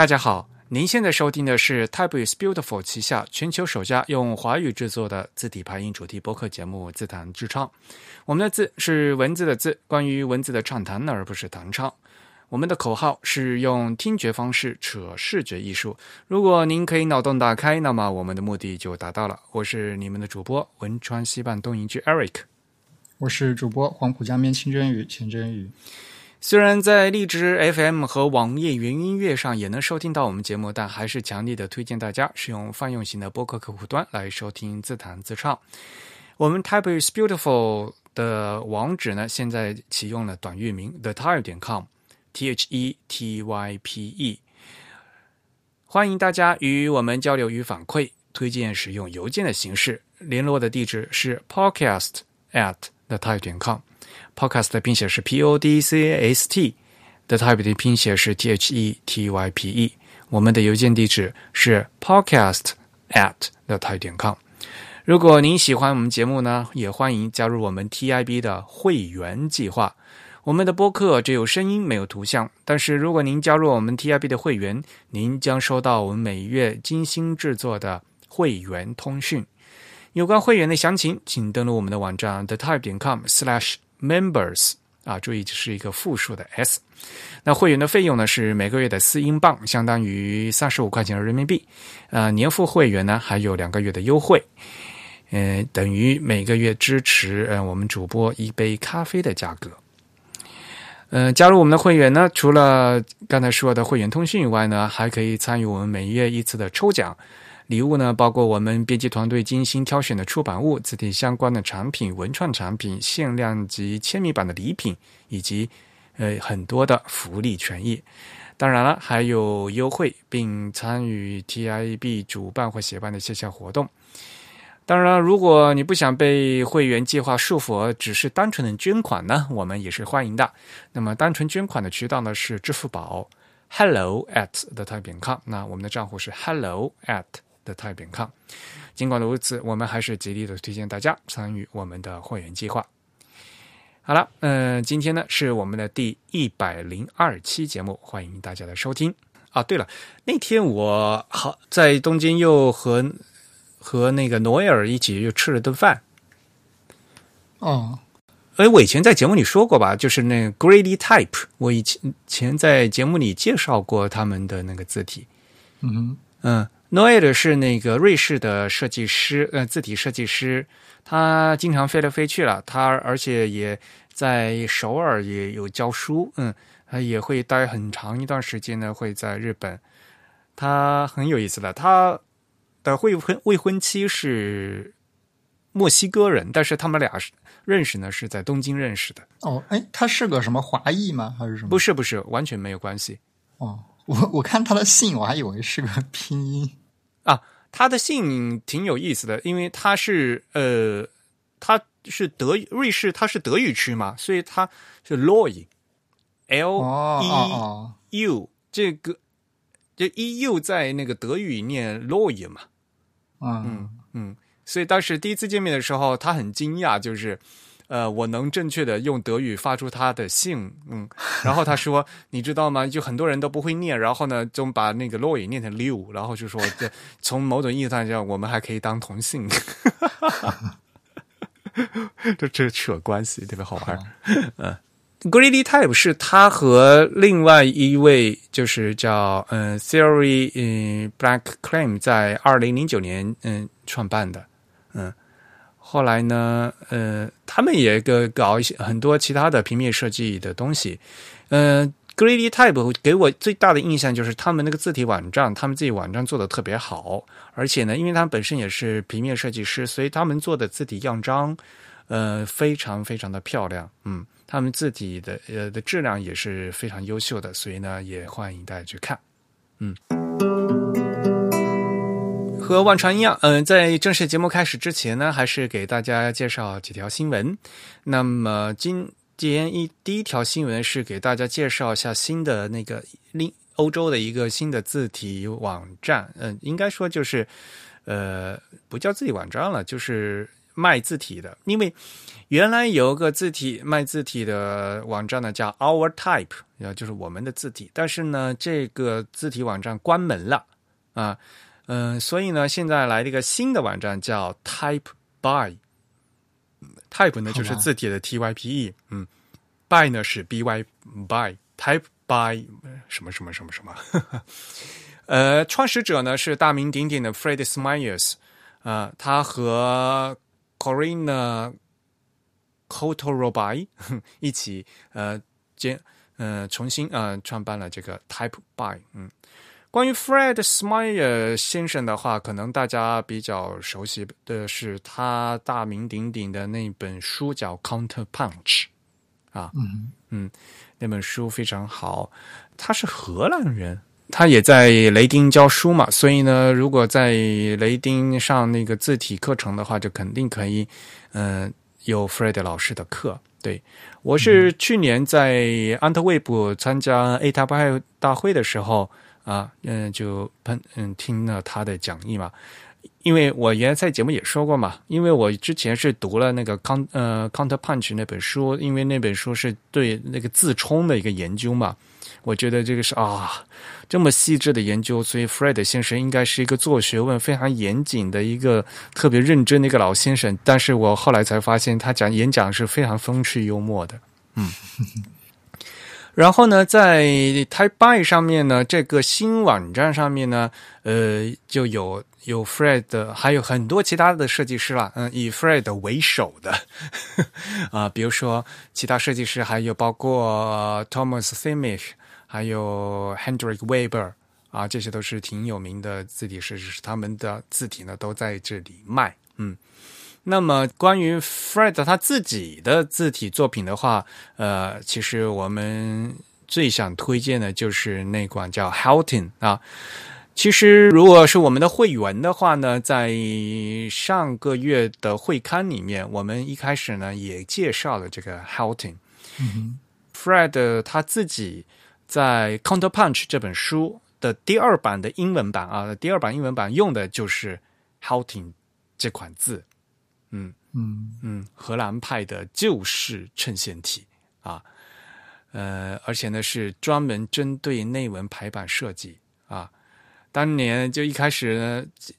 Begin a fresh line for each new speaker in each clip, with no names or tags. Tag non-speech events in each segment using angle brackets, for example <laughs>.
大家好，您现在收听的是 Type is Beautiful 旗下全球首家用华语制作的字体排音主题播客节目《自弹自唱》。我们的字是文字的字，关于文字的畅谈，而不是弹唱。我们的口号是用听觉方式扯视觉艺术。如果您可以脑洞打开，那么我们的目的就达到了。我是你们的主播文川西半东营居 Eric，
我是主播黄浦江边清蒸鱼钱真鱼。
虽然在荔枝 FM 和网页云音乐上也能收听到我们节目，但还是强烈的推荐大家使用泛用型的播客客户端来收听自弹自唱。我们 Type is Beautiful 的网址呢，现在启用了短域名 thetype 点 com，T H E T Y P E。欢迎大家与我们交流与反馈，推荐使用邮件的形式，联络的地址是 podcast at thetype 点 com。Podcast 的拼写是 P O D C A S T，The Type 的拼写是 T H E T Y P E。我们的邮件地址是 podcast at the type 点 com。如果您喜欢我们节目呢，也欢迎加入我们 TIB 的会员计划。我们的播客只有声音没有图像，但是如果您加入我们 TIB 的会员，您将收到我们每月精心制作的会员通讯。有关会员的详情，请登录我们的网站 the type 点 com slash。Members 啊，注意这是一个复数的 s。那会员的费用呢是每个月的四英镑，相当于三十五块钱人民币。呃，年付会员呢还有两个月的优惠，呃，等于每个月支持呃我们主播一杯咖啡的价格。呃，加入我们的会员呢，除了刚才说的会员通讯以外呢，还可以参与我们每月一次的抽奖。礼物呢，包括我们编辑团队精心挑选的出版物、字体相关的产品、文创产品、限量级签名版的礼品，以及呃很多的福利权益。当然了，还有优惠，并参与 TIB 主办或协办的线下活动。当然了，如果你不想被会员计划束缚，只是单纯的捐款呢，我们也是欢迎的。那么，单纯捐款的渠道呢是支付宝，hello at the type 点 com。那我们的账户是 hello at。的太平康，尽管如此，我们还是极力的推荐大家参与我们的会员计划。好了，嗯，今天呢是我们的第一百零二期节目，欢迎大家的收听啊。对了，那天我好在东京又和和那个诺埃尔一起又吃了顿饭。
哦，
哎，我以前在节目里说过吧，就是那个 Grady Type，我以前前在节目里介绍过他们的那个字体。
嗯
嗯。Noel 是那个瑞士的设计师，呃，字体设计师。他经常飞来飞去了，他而且也在首尔也有教书，嗯，他也会待很长一段时间呢，会在日本。他很有意思的，他的未婚未婚妻是墨西哥人，但是他们俩认识呢是在东京认识的。
哦，哎，他是个什么华裔吗？还是什么？
不是，不是，完全没有关系。
哦，我我看他的姓，我还以为是个拼音。
啊，他的姓挺有意思的，因为他是呃，他是德瑞士，他是德语区嘛，所以他是 Loy，L E U 这个这 E U 在那个德语念 Loy 嘛，嗯嗯，所以当时第一次见面的时候，他很惊讶，就是。呃，我能正确的用德语发出他的姓，嗯，然后他说，<laughs> 你知道吗？就很多人都不会念，然后呢，就把那个 Loy 念成 Liu，，然后就说，这从某种意义上讲，我们还可以当同性，<laughs> 这这扯关系特别好玩。嗯 Greedy Type 是他和另外一位就是叫嗯 Theory 嗯 Black Claim 在二零零九年嗯创办的，嗯。后来呢，呃，他们也个搞一些很多其他的平面设计的东西。呃，Greedy Type 给我最大的印象就是他们那个字体网站，他们自己网站做的特别好。而且呢，因为他们本身也是平面设计师，所以他们做的字体样章，呃，非常非常的漂亮。嗯，他们字体的呃的质量也是非常优秀的，所以呢，也欢迎大家去看。嗯。和万传一样，嗯，在正式节目开始之前呢，还是给大家介绍几条新闻。那么今天一第一条新闻是给大家介绍一下新的那个另欧洲的一个新的字体网站，嗯，应该说就是呃不叫字体网站了，就是卖字体的，因为原来有个字体卖字体的网站呢，叫 Our Type，就是我们的字体。但是呢，这个字体网站关门了啊，嗯、所以呢，现在来了一个新的网站叫 Type By。Type 呢就是字体的 T Y P E，嗯，By 呢是 B Y By Type By 什么什么什么什么，<laughs> 呃，创始者呢是大名鼎鼎的 Fred Smyers，啊、他和 Corina Kotorobai <laughs> 一起呃兼呃重新呃创办了这个 Type By，嗯。关于 Fred Smyer 先生的话，可能大家比较熟悉的是他大名鼎鼎的那本书叫《Counter Punch》啊，
嗯嗯
那本书非常好。他是荷兰人，他也在雷丁教书嘛，所以呢，如果在雷丁上那个字体课程的话，就肯定可以，嗯、有 Fred 老师的课。对我是去年在安特卫普参加 A 大派大会的时候啊，嗯、就喷嗯听了他的讲义嘛。因为我原来在节目也说过嘛，因为我之前是读了那个康呃 Counter Punch 那本书，因为那本书是对那个自冲的一个研究嘛，我觉得这个是啊这么细致的研究，所以 Fred 先生应该是一个做学问非常严谨的一个特别认真的一个老先生。但是我后来才发现，他讲演讲是非常风趣幽默的，嗯。<laughs> 然后呢，在 Type By 上面呢，这个新网站上面呢，呃，就有有 Fred，还有很多其他的设计师啦，嗯，以 Fred 为首的 <laughs> 啊，比如说其他设计师还有包括 Thomas Simic，还有 Hendrik Weber 啊，这些都是挺有名的字体设计师，他们的字体呢都在这里卖，嗯。那么关于 Fred 他自己的字体作品的话，呃，其实我们最想推荐的就是那款叫 Halton 啊。其实如果是我们的会员的话呢，在上个月的会刊里面，我们一开始呢也介绍了这个 Halton。
嗯
Fred 他自己在《Counter Punch》这本书的第二版的英文版啊，第二版英文版用的就是 Halton 这款字。嗯。
嗯。
嗯，荷兰派的旧式衬线体啊，呃，而且呢是专门针对内文排版设计啊。当年就一开始呢，这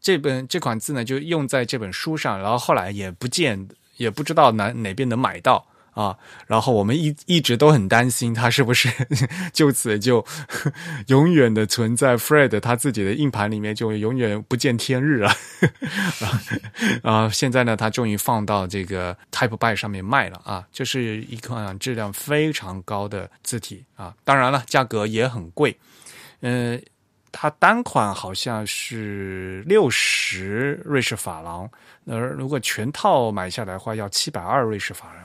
这本这款字呢就用在这本书上，然后后来也不见，也不知道哪哪边能买到啊。然后我们一一直都很担心它是不是 <laughs> 就此就 <laughs> 永远的存在 Fred 他自己的硬盘里面，就永远不见天日了。<laughs> 啊，现在呢，它终于放到这个 Type By 上面卖了啊，这是一款质量非常高的字体啊，当然了，价格也很贵，呃，它单款好像是六十瑞士法郎，那如果全套买下来的话，要七百二瑞士法郎，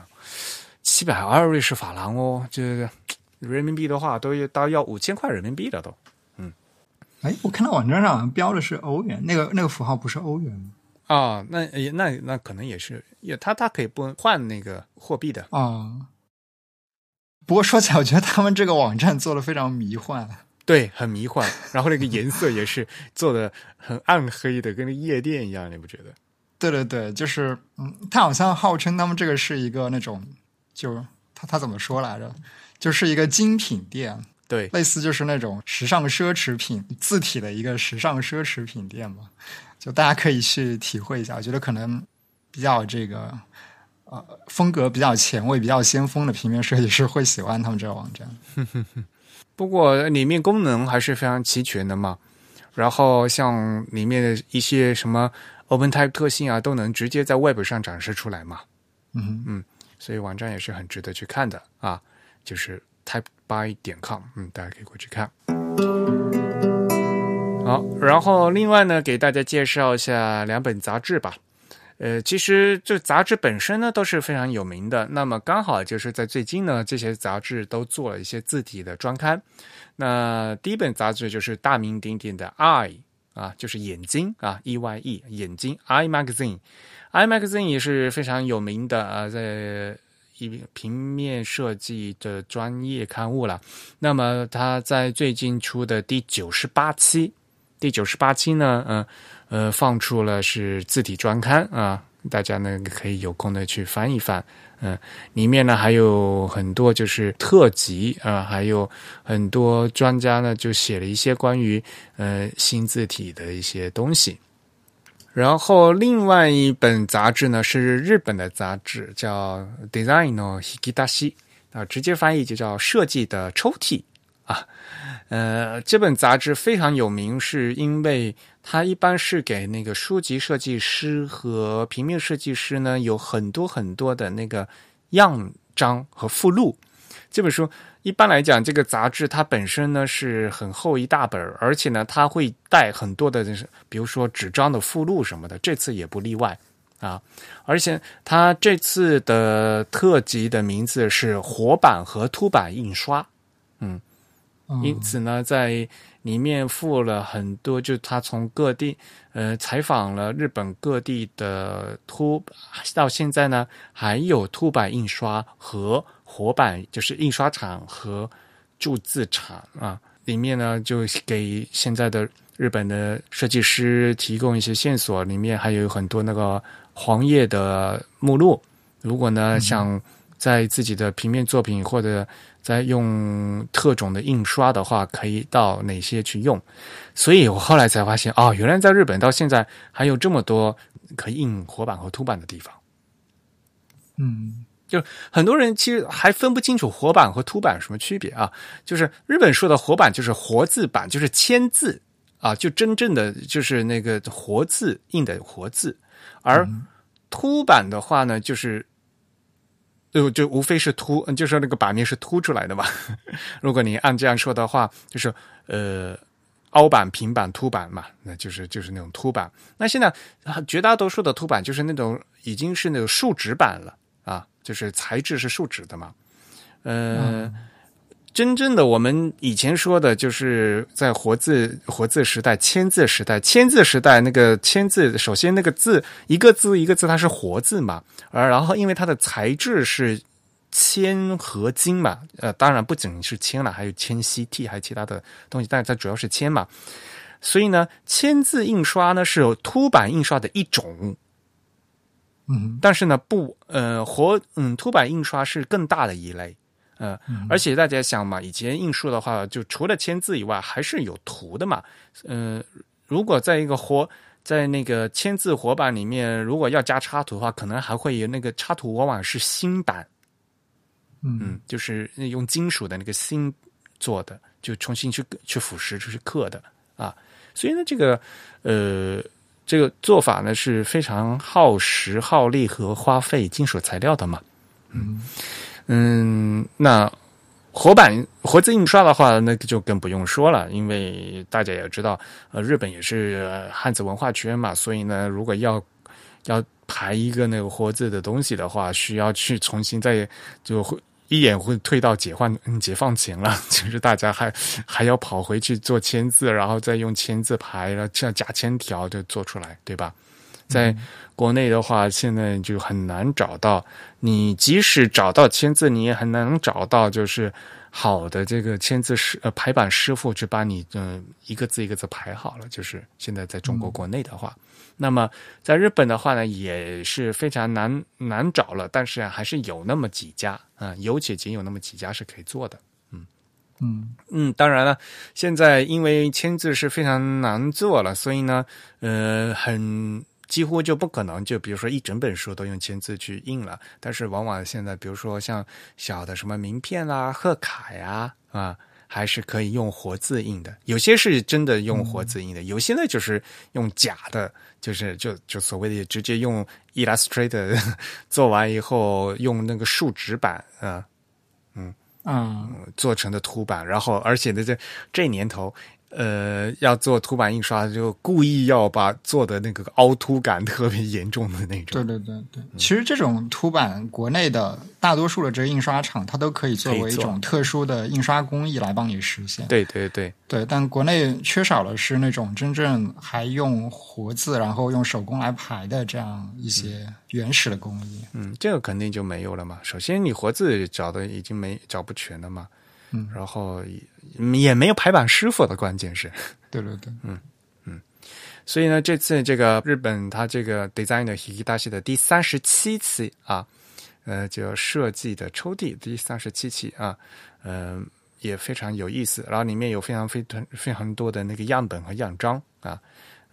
七百二瑞士法郎哦，这个人民币的话，都要都要五千块人民币了都。
嗯哎，我看到网站上标的是欧元，那个那个符号不是欧元吗？
啊，那也那那可能也是，也他他可以不换那个货币的。
啊。不过说起来，我觉得他们这个网站做的非常迷幻。
对，很迷幻，然后那个颜色也是做的很暗黑的，跟那夜店一样，你不觉得？
对对对，就是嗯，他好像号称他们这个是一个那种，就他他怎么说来着？就是一个精品店，
对，
类似就是那种时尚奢侈品字体的一个时尚奢侈品店嘛，就大家可以去体会一下。我觉得可能比较这个呃风格比较前卫、比较先锋的平面设计师会喜欢他们这个网站。<laughs>
不过里面功能还是非常齐全的嘛。然后像里面的一些什么 OpenType 特性啊，都能直接在 Web 上展示出来嘛。
嗯哼
所以网站也是很值得去看的啊，就是 typeby 点 com，嗯，大家可以过去看。好，然后另外呢，给大家介绍一下两本杂志吧。呃，其实这杂志本身呢都是非常有名的，那么刚好就是在最近呢，这些杂志都做了一些字体的专刊。那第一本杂志就是大名鼎鼎的 Eye 啊，就是眼睛啊，E Y E 眼睛 Eye Magazine。I magazine 也是非常有名的啊，在一平面设计的专业刊物了。那么它在最近出的第九十八期，第九十八期呢，嗯呃放出了是字体专刊啊，大家呢可以有空的去翻一翻。嗯，里面呢还有很多就是特辑啊，还有很多专家呢就写了一些关于呃新字体的一些东西。然后另外一本杂志呢是日本的杂志，叫《Design no Higidashi》啊，直接翻译就叫“设计的抽屉”啊。呃，这本杂志非常有名，是因为它一般是给那个书籍设计师和平面设计师呢有很多很多的那个样章和附录。这本书一般来讲，这个杂志它本身呢是很厚一大本，而且呢它会带很多的，就是比如说纸张的附录什么的，这次也不例外啊。而且它这次的特辑的名字是活版和凸版印刷，嗯。因此呢，在里面附了很多，就他从各地呃采访了日本各地的凸，到现在呢还有凸版印刷和活版，就是印刷厂和铸字厂啊。里面呢就给现在的日本的设计师提供一些线索，里面还有很多那个黄页的目录。如果呢想在自己的平面作品或者在用特种的印刷的话，可以到哪些去用？所以我后来才发现，哦，原来在日本到现在还有这么多可以印活版和凸版的地方。
嗯，
就很多人其实还分不清楚活版和凸版什么区别啊。就是日本说的活版就是活字版，就是签字啊，就真正的就是那个活字印的活字，而凸版的话呢，就是。就就无非是凸，就是那个版面是凸出来的嘛。<laughs> 如果你按这样说的话，就是呃凹版、平板、凸版嘛，那就是就是那种凸版。那现在绝大多数的凸版就是那种已经是那种树脂版了啊，就是材质是树脂的嘛。呃，真正的我们以前说的就是在活字活字时代、签字时代、签字时代，那个签字首先那个字一个字一个字它是活字嘛。而然后，因为它的材质是铅合金嘛，呃，当然不仅是铅了，还有铅锡 T，还有其他的东西，但是它主要是铅嘛。所以呢，铅字印刷呢是凸版印刷的一种，
嗯，
但是呢不，呃，活，嗯，凸版印刷是更大的一类，呃，而且大家想嘛，以前印书的话，就除了签字以外，还是有图的嘛，呃，如果在一个活。在那个签字活版里面，如果要加插图的话，可能还会有那个插图，往往是新版，
嗯，
就是用金属的那个锌做的，就重新去去腐蚀，就是刻的啊。所以呢，这个呃，这个做法呢是非常耗时、耗力和花费金属材料的嘛。嗯嗯，那。活版活字印刷的话，那就更不用说了，因为大家也知道，呃，日本也是汉字文化圈嘛，所以呢，如果要要排一个那个活字的东西的话，需要去重新再就会一眼会退到解放解放前了，<laughs> 就是大家还还要跑回去做签字，然后再用签字排了，像假签条就做出来，对吧？在国内的话，现在就很难找到。你即使找到签字，你也很难找到就是好的这个签字师呃排版师傅去把你嗯一个字一个字排好了。就是现在在中国国内的话，那么在日本的话呢，也是非常难难找了。但是还是有那么几家啊，有且仅有那么几家是可以做的。嗯
嗯
嗯，当然了，现在因为签字是非常难做了，所以呢，呃，很。几乎就不可能，就比如说一整本书都用签字去印了。但是往往现在，比如说像小的什么名片啦、贺卡呀，啊，还是可以用活字印的。有些是真的用活字印的，有些呢就是用假的，就是就就所谓的直接用 Illustrator 做完以后，用那个树脂板，啊，嗯
嗯，
做成的凸版。然后，而且呢，这这年头。呃，要做凸版印刷，就故意要把做的那个凹凸感特别严重的那种。
对对对对，其实这种凸版，国内的大多数的这个印刷厂，它都可以作为一种特殊的印刷工艺来帮你实现。
对对对
对，但国内缺少的是那种真正还用活字，然后用手工来排的这样一些原始的工艺。
嗯，这个肯定就没有了嘛。首先，你活字找的已经没找不全了嘛。
嗯，
然后也也没有排版师傅的，关键是，<laughs>
对对对，
嗯嗯，所以呢，这次这个日本它这个 Designer Hikidashi 的第三十七期啊，呃，就设计的抽屉第三十七期啊，呃，也非常有意思。然后里面有非常非常非常多的那个样本和样章啊，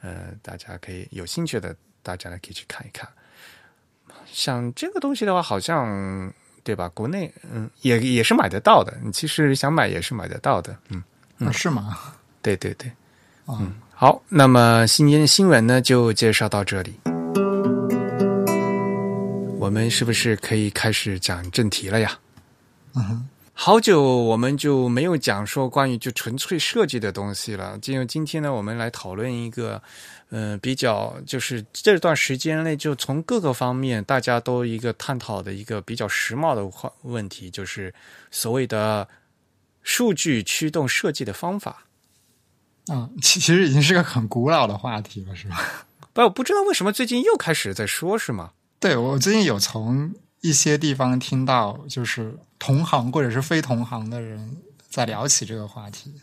呃，大家可以有兴趣的，大家呢可以去看一看。像这个东西的话，好像对吧？国内嗯，也也是买得到的。你其实想买也是买得到的，嗯，
啊是吗？
对对对，
嗯，
好，那么今天的新闻呢，就介绍到这里。我们是不是可以开始讲正题了呀？
嗯哼，
好久我们就没有讲说关于就纯粹设计的东西了。进入今天呢，我们来讨论一个，呃，比较就是这段时间内就从各个方面大家都一个探讨的一个比较时髦的话问题，就是所谓的数据驱动设计的方法。
啊，其其实已经是个很古老的话题了，是吧？
不，我不知道为什么最近又开始在说，是吗？
对我最近有从一些地方听到，就是同行或者是非同行的人在聊起这个话题。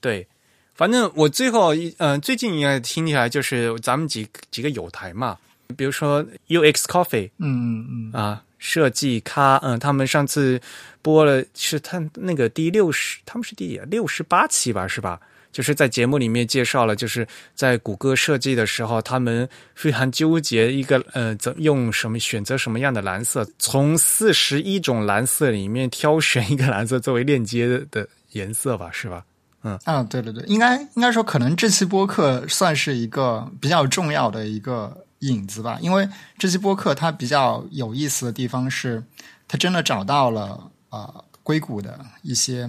对，反正我最后一嗯、最近应该听起来就是咱们几几个有台嘛，比如说 UX Coffee
嗯嗯嗯，
啊，设计咖，嗯，他们上次播了是他那个第六十，他们是第六十八期吧，是吧？就是在节目里面介绍了，就是在谷歌设计的时候，他们非常纠结一个呃，怎用什么选择什么样的蓝色，从四十一种蓝色里面挑选一个蓝色作为链接的颜色吧，是吧？
嗯啊，对对对，应该应该说，可能这期播客算是一个比较重要的一个影子吧，因为这期播客它比较有意思的地方是，它真的找到了呃硅谷的一些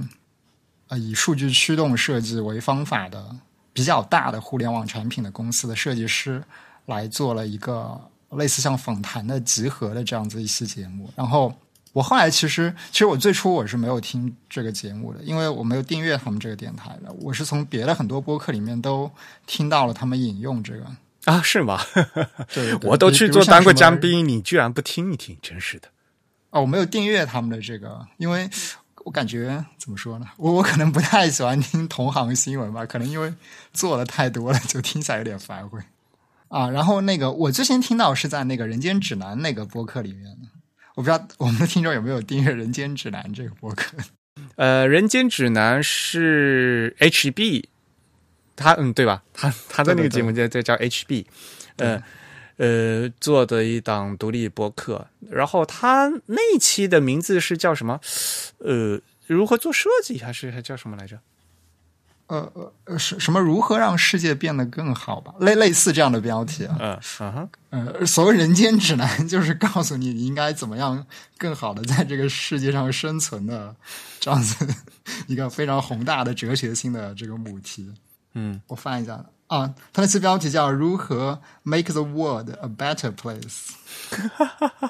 呃以数据驱动设计为方法的比较大的互联网产品的公司的设计师来做了一个类似像访谈的集合的这样子一期节目，然后。我后来其实，其实我最初我是没有听这个节目的，因为我没有订阅他们这个电台的。我是从别的很多播客里面都听到了他们引用这个。
啊，是吗？<laughs>
对 <laughs>
我都去做当过嘉宾，你居然不听一听，真是的。
哦，我没有订阅他们的这个，因为我感觉怎么说呢？我我可能不太喜欢听同行新闻吧，可能因为做的太多了，就听起来有点烦会。啊，然后那个我最先听到是在那个《人间指南》那个播客里面的，我不知道我们的听众有没有订阅《人间指南》这个播客。<laughs>
呃，《人间指南》是 HB，他嗯对吧？他他的那个节目叫叫叫 HB，呃呃做的一档独立播客。然后他那一期的名字是叫什么？呃，如何做设计还是还叫什么来着？
呃呃呃，什什么如何让世界变得更好吧？类类似这样的标题啊。
嗯啊哈，
呃，所谓人间指南，就是告诉你你应该怎么样更好的在这个世界上生存的这样子 <laughs> 一个非常宏大的哲学性的这个母题。
嗯，
我翻一下啊，它那期标题叫“如何 make the world a better place”。<laughs>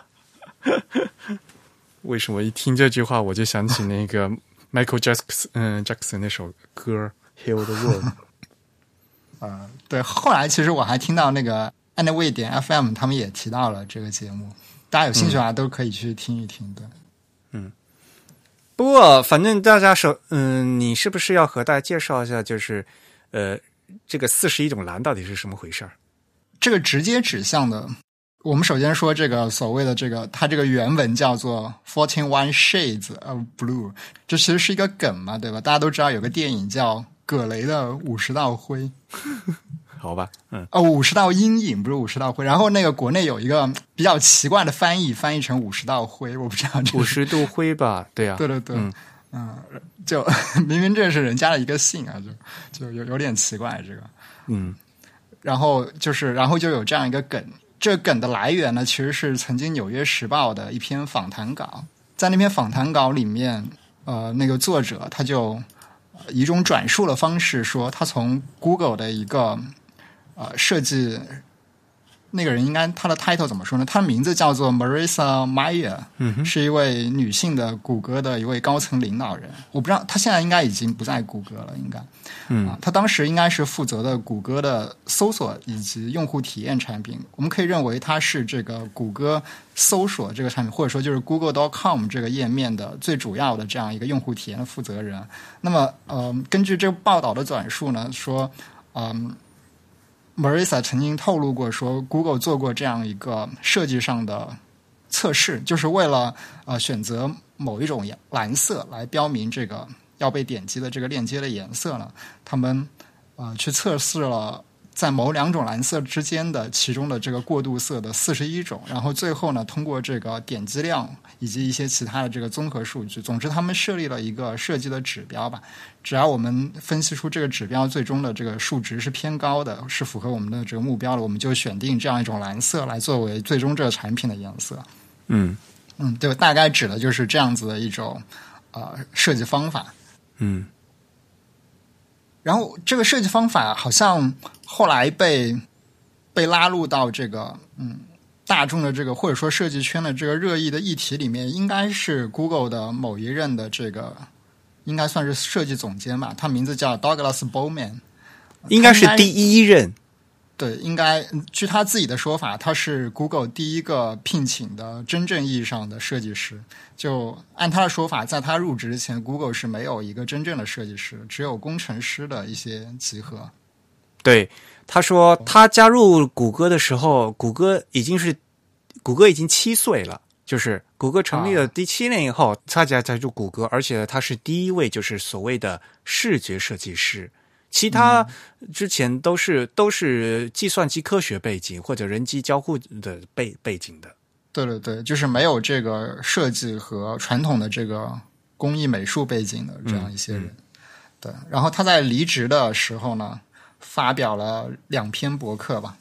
为什么一听这句话我就想起那个 Michael Jackson 嗯 Jackson 那首歌《Heal the World》？<laughs>
嗯，对，后来其实我还听到那个 Anyway 点 FM 他们也提到了这个节目，大家有兴趣的话都可以去听一听。对。
嗯不过，反正大家首，嗯，你是不是要和大家介绍一下，就是，呃，这个四十一种蓝到底是什么回事儿？
这个直接指向的，我们首先说这个所谓的这个，它这个原文叫做 Fourteen One Shades of Blue，这其实是一个梗嘛，对吧？大家都知道有个电影叫葛雷的五十道灰，<laughs>
好吧，嗯，
哦，五十道阴影不是五十道灰。然后那个国内有一个比较奇怪的翻译，翻译成五十道灰，我不知道这
五十度灰吧，对啊，
对对对，
嗯
嗯就明明这是人家的一个姓啊，就就有有点奇怪这个。
嗯
然后就是，然后就有这样一个梗。这梗的来源呢，其实是曾经《纽约时报》的一篇访谈稿。在那篇访谈稿里面，呃，那个作者他就呃以一种转述的方式说，他从 Google 的一个呃设计，那个人应该他的 title 怎么说呢？他的名字叫做 Marissa Mayer，
嗯，
是一位女性的谷歌的一位高层领导人。我不知道他现在应该已经不在谷歌了，应该。
嗯
啊，他当时应该是负责的谷歌的搜索以及用户体验产品。我们可以认为他是这个谷歌搜索这个产品，或者说就是 Google.com 这个页面的最主要的这样一个用户体验的负责人。那么，呃，根据这个报道的转述呢，说，嗯、Marissa 曾经透露过说，Google 做过这样一个设计上的测试，就是为了呃选择某一种蓝色来标明这个要被点击的这个链接的颜色呢，他们呃去测试了。在某两种蓝色之间的其中的这个过渡色的四十一种，然后最后呢，通过这个点击量以及一些其他的这个综合数据，总之他们设立了一个设计的指标吧。只要我们分析出这个指标最终的这个数值是偏高的，是符合我们的这个目标的，我们就选定这样一种蓝色来作为最终这个产品的颜色。
嗯
嗯，对，大概指的就是这样子的一种呃设计方法。
嗯。
然后这个设计方法好像后来被被拉入到这个嗯大众的这个或者说设计圈的这个热议的议题里面，应该是 Google 的某一任的这个应该算是设计总监吧，他名字叫 Douglas Bowman，
应该是第一任。
对，应该据他自己的说法，他是 Google 第一个聘请的真正意义上的设计师。就按他的说法，在他入职之前，Google 是没有一个真正的设计师，只有工程师的一些集合。
对，他说他加入谷歌的时候，谷歌已经是谷歌已经七岁了，就是谷歌成立了第七年以后，他才加入谷歌，而且他是第一位就是所谓的视觉设计师。其他之前都是都是计算机科学背景或者人机交互的背背景的。
对对对，就是没有这个设计和传统的这个工艺美术背景的这样一些人。对，然后他在离职的时候呢，发表了两篇博客吧。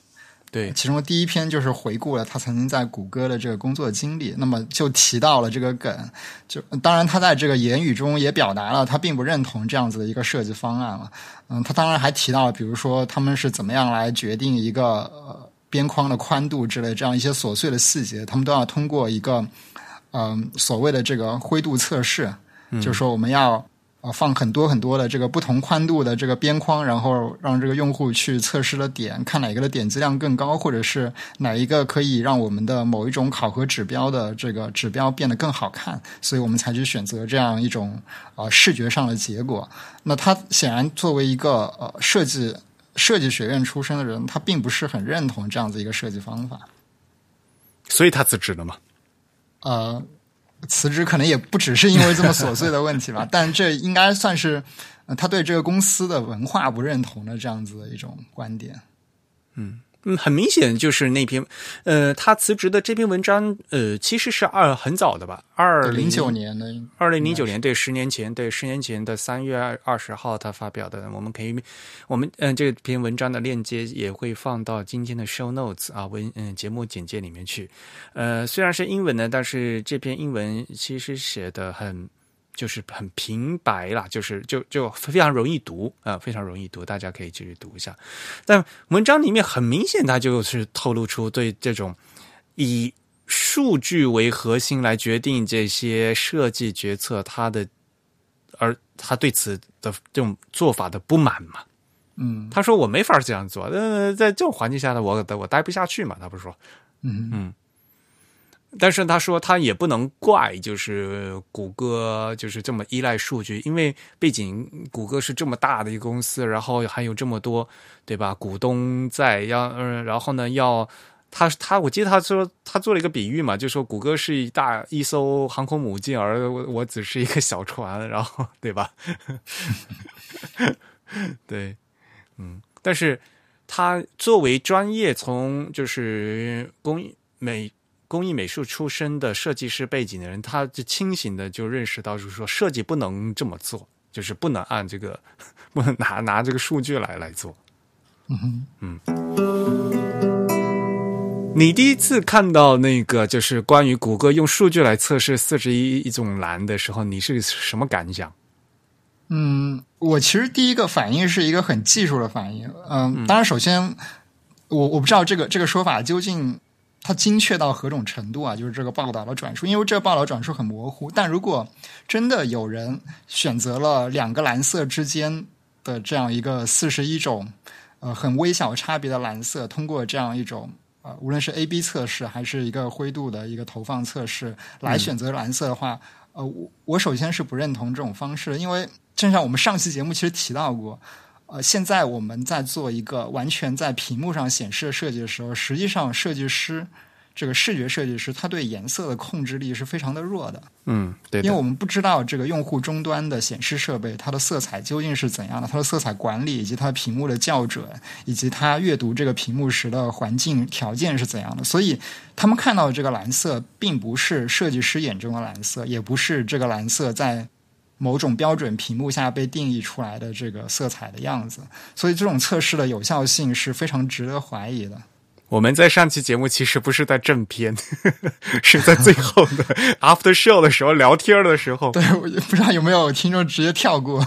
对，
其中第一篇就是回顾了他曾经在谷歌的这个工作经历，那么就提到了这个梗。就当然，他在这个言语中也表达了他并不认同这样子的一个设计方案了。嗯，他当然还提到了，比如说他们是怎么样来决定一个呃边框的宽度之类这样一些琐碎的细节，他们都要通过一个嗯所谓的这个灰度测试，就是说我们要。啊，放很多很多的这个不同宽度的这个边框，然后让这个用户去测试的点，看哪个的点击量更高，或者是哪一个可以让我们的某一种考核指标的这个指标变得更好看，所以我们才去选择这样一种啊视觉上的结果。那他显然作为一个呃设计设计学院出身的人，他并不是很认同这样子一个设计方法，
所以他辞职了嘛？
呃。辞职可能也不只是因为这么琐碎的问题吧，<laughs> 但这应该算是他对这个公司的文化不认同的这样子的一种观点。
嗯。嗯，很明显就是那篇，呃，他辞职的这篇文章，呃，其实是二很早的吧，二
零九年的，
二零零九年，对，十年前，对，十年前的三月二二十号他发表的，我们可以，我们嗯，这篇文章的链接也会放到今天的 show notes 啊，文嗯节目简介里面去，呃，虽然是英文呢，但是这篇英文其实写的很。就是很平白啦，就是就就非常容易读啊，非常容易读，大家可以继续读一下。但文章里面很明显，它就是透露出对这种以数据为核心来决定这些设计决策，他的而他对此的这种做法的不满嘛。
嗯，
他说我没法这样做，呃，在这种环境下呢，我我待不下去嘛。他不是说，
嗯
嗯。但是他说他也不能怪，就是谷歌就是这么依赖数据，因为背景谷歌是这么大的一个公司，然后还有这么多对吧股东在，要嗯，然后呢要他他我记得他说他做了一个比喻嘛，就说谷歌是一大一艘航空母舰，而我我只是一个小船，然后对吧？<laughs> 对，嗯，但是他作为专业从就是工艺美。工艺美术出身的设计师背景的人，他就清醒的就认识到，就是说设计不能这么做，就是不能按这个，不能拿拿这个数据来来做。
嗯
嗯。你第一次看到那个就是关于谷歌用数据来测试四十一一种蓝的时候，你是什么感想？
嗯，我其实第一个反应是一个很技术的反应。嗯，当然，首先我我不知道这个这个说法究竟。它精确到何种程度啊？就是这个报道的转述，因为这个报道转述很模糊。但如果真的有人选择了两个蓝色之间的这样一个四十一种呃很微小差别的蓝色，通过这样一种呃无论是 A B 测试还是一个灰度的一个投放测试来选择蓝色的话，呃，我我首先是不认同这种方式，因为正像我们上期节目其实提到过。呃，现在我们在做一个完全在屏幕上显示的设计的时候，实际上设计师这个视觉设计师他对颜色的控制力是非常的弱的。
嗯，对，
因为我们不知道这个用户终端的显示设备它的色彩究竟是怎样的，它的色彩管理以及它的屏幕的校准，以及它阅读这个屏幕时的环境条件是怎样的。所以他们看到的这个蓝色，并不是设计师眼中的蓝色，也不是这个蓝色在某种标准屏幕下被定义出来的这个色彩的样子。所以这种测试的有效性是非常值得怀疑的。
我们在上期节目其实不是在正片，<laughs> 是在最后的 after show 的时候聊天的时候。
对，我不知道有没有听众直接跳过。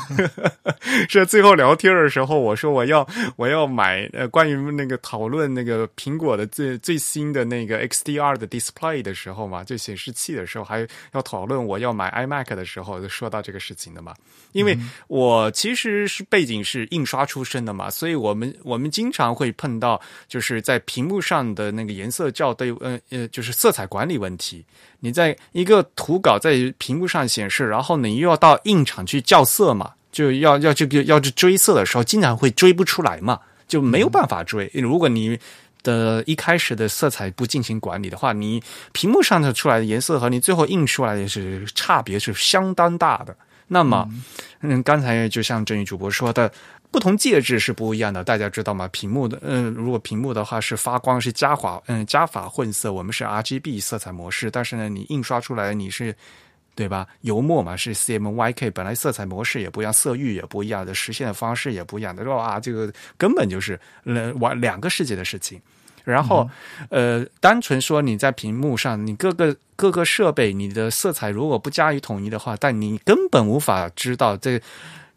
<laughs>
是最后聊天的时候，我说我要我要买呃关于那个讨论那个苹果的最最新的那个 XDR 的 display 的时候嘛，就显示器的时候，还要讨论我要买 iMac 的时候，就说到这个事情的嘛。因为我其实是背景是印刷出身的嘛，所以我们我们经常会碰到就是在屏幕。上的那个颜色校对，呃呃，就是色彩管理问题。你在一个图稿在屏幕上显示，然后你又要到印厂去校色嘛，就要要这个要去追色的时候，经常会追不出来嘛，就没有办法追。如果你的一开始的色彩不进行管理的话，你屏幕上的出来的颜色和你最后印出来的是差别是相当大的。那么，嗯，刚才就像郑宇主播说的。不同介质是不一样的，大家知道吗？屏幕的，嗯，如果屏幕的话是发光，是加法，嗯，加法混色，我们是 RGB 色彩模式。但是呢，你印刷出来你是，对吧？油墨嘛是 CMYK，本来色彩模式也不一样，色域也不一样的，实现的方式也不一样的，说啊，这个根本就是两两个世界的事情。然后，呃，单纯说你在屏幕上，你各个各个设备，你的色彩如果不加以统一的话，但你根本无法知道这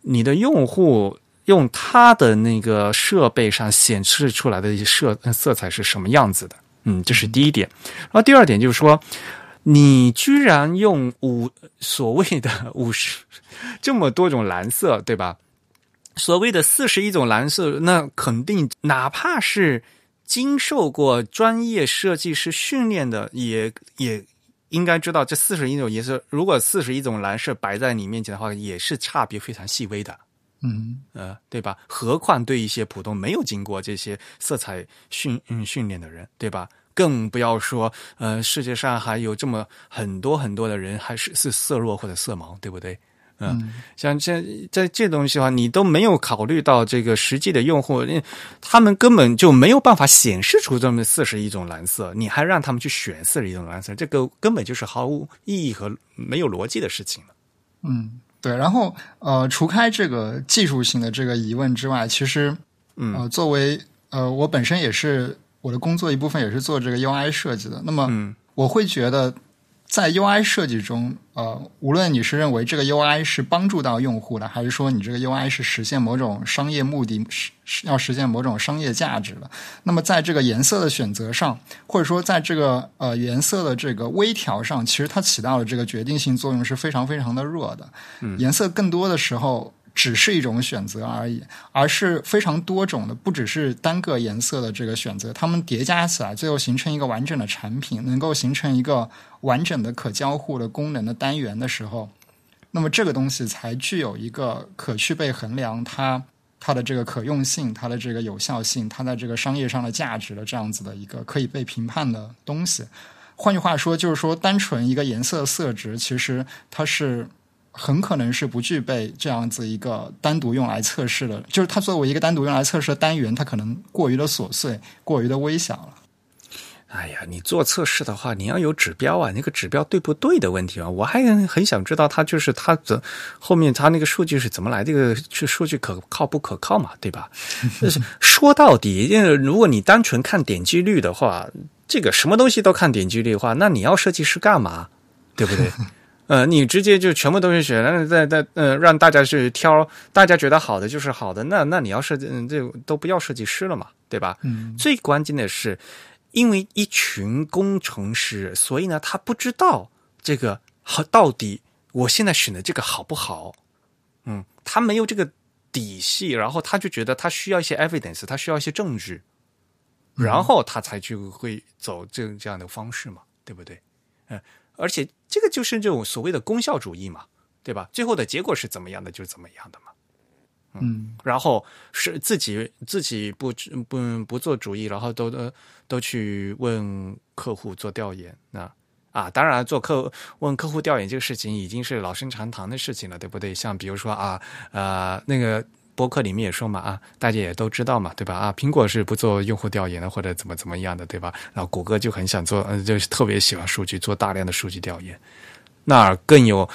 你的用户。用它的那个设备上显示出来的色色彩是什么样子的？嗯，这是第一点。然后第二点就是说，你居然用五所谓的 <laughs> 五十这么多种蓝色，对吧？所谓的四十一种蓝色，那肯定哪怕是经受过专业设计师训练的，也也应该知道这四十一种颜色。如果四十一种蓝色摆在你面前的话，也是差别非常细微的。
嗯
呃，对吧？何况对一些普通没有经过这些色彩训嗯训练的人，对吧？更不要说呃，世界上还有这么很多很多的人还是是色弱或者色盲，对不对？嗯，像这在这东西的话，你都没有考虑到这个实际的用户，他们根本就没有办法显示出这么四十一种蓝色，你还让他们去选四十一种蓝色，这个根本就是毫无意义和没有逻辑的事情了。
嗯。对，然后呃，除开这个技术性的这个疑问之外，其实，呃，作为呃，我本身也是我的工作一部分，也是做这个 UI 设计的。那么，我会觉得。在 UI 设计中，呃，无论你是认为这个 UI 是帮助到用户的，还是说你这个 UI 是实现某种商业目的，是要实现某种商业价值的，那么在这个颜色的选择上，或者说在这个呃颜色的这个微调上，其实它起到的这个决定性作用是非常非常的弱的。颜色更多的时候。只是一种选择而已，而是非常多种的，不只是单个颜色的这个选择，它们叠加起来，最后形成一个完整的产品，能够形成一个完整的可交互的功能的单元的时候，那么这个东西才具有一个可去被衡量它它的这个可用性、它的这个有效性、它在这个商业上的价值的这样子的一个可以被评判的东西。换句话说，就是说，单纯一个颜色色值，其实它是。很可能是不具备这样子一个单独用来测试的，就是它作为一个单独用来测试的单元，它可能过于的琐碎，过于的微小了。
哎呀，你做测试的话，你要有指标啊，那个指标对不对的问题啊，我还很想知道它就是它的后面它那个数据是怎么来，这个是数据可靠不可靠嘛，对吧？就 <laughs> 是说到底，如果你单纯看点击率的话，这个什么东西都看点击率的话，那你要设计师干嘛？对不对？呃，你直接就全部都是选，那再再呃让大家去挑，大家觉得好的就是好的，那那你要设计，嗯，这都不要设计师了嘛，对吧？
嗯。
最关键的是，因为一群工程师，所以呢，他不知道这个好到底我现在选的这个好不好？嗯，他没有这个底细，然后他就觉得他需要一些 evidence，他需要一些证据，然后他才去会走这这样的方式嘛，对不对？嗯。而且这个就是这种所谓的功效主义嘛，对吧？最后的结果是怎么样的，就是怎么样的嘛。
嗯
然后是自己自己不不不做主意，然后都都都去问客户做调研那啊，当然做客问客户调研这个事情已经是老生常谈的事情了，对不对？像比如说啊呃那个。博客里面也说嘛啊，大家也都知道嘛，对吧？啊，苹果是不做用户调研的，或者怎么怎么样的，对吧？然后谷歌就很想做，嗯、就是特别喜欢数据，做大量的数据调研。那儿更有，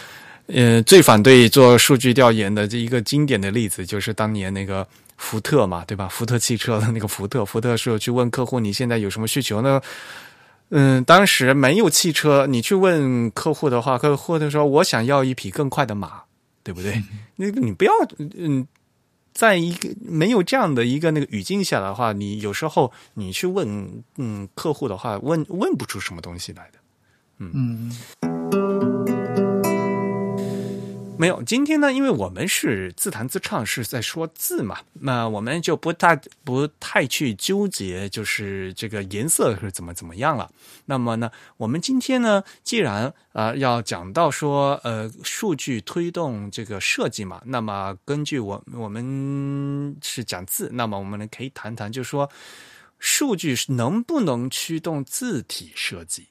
呃，最反对做数据调研的这一个经典的例子，就是当年那个福特嘛，对吧？福特汽车的那个福特，福特是去问客户你现在有什么需求呢？嗯，当时没有汽车，你去问客户的话，客户就说我想要一匹更快的马，对不对？<laughs> 那你不要嗯。在一个没有这样的一个那个语境下的话，你有时候你去问嗯客户的话，问问不出什么东西来的。
嗯
没有，今天呢，因为我们是自弹自唱，是在说字嘛，那我们就不太不太去纠结，就是这个颜色是怎么怎么样了。那么呢，我们今天呢，既然啊、呃要讲到说呃数据推动这个设计嘛，那么根据我我们是讲字，那么我们呢可以谈谈，就是说数据能不能驱动字体设计？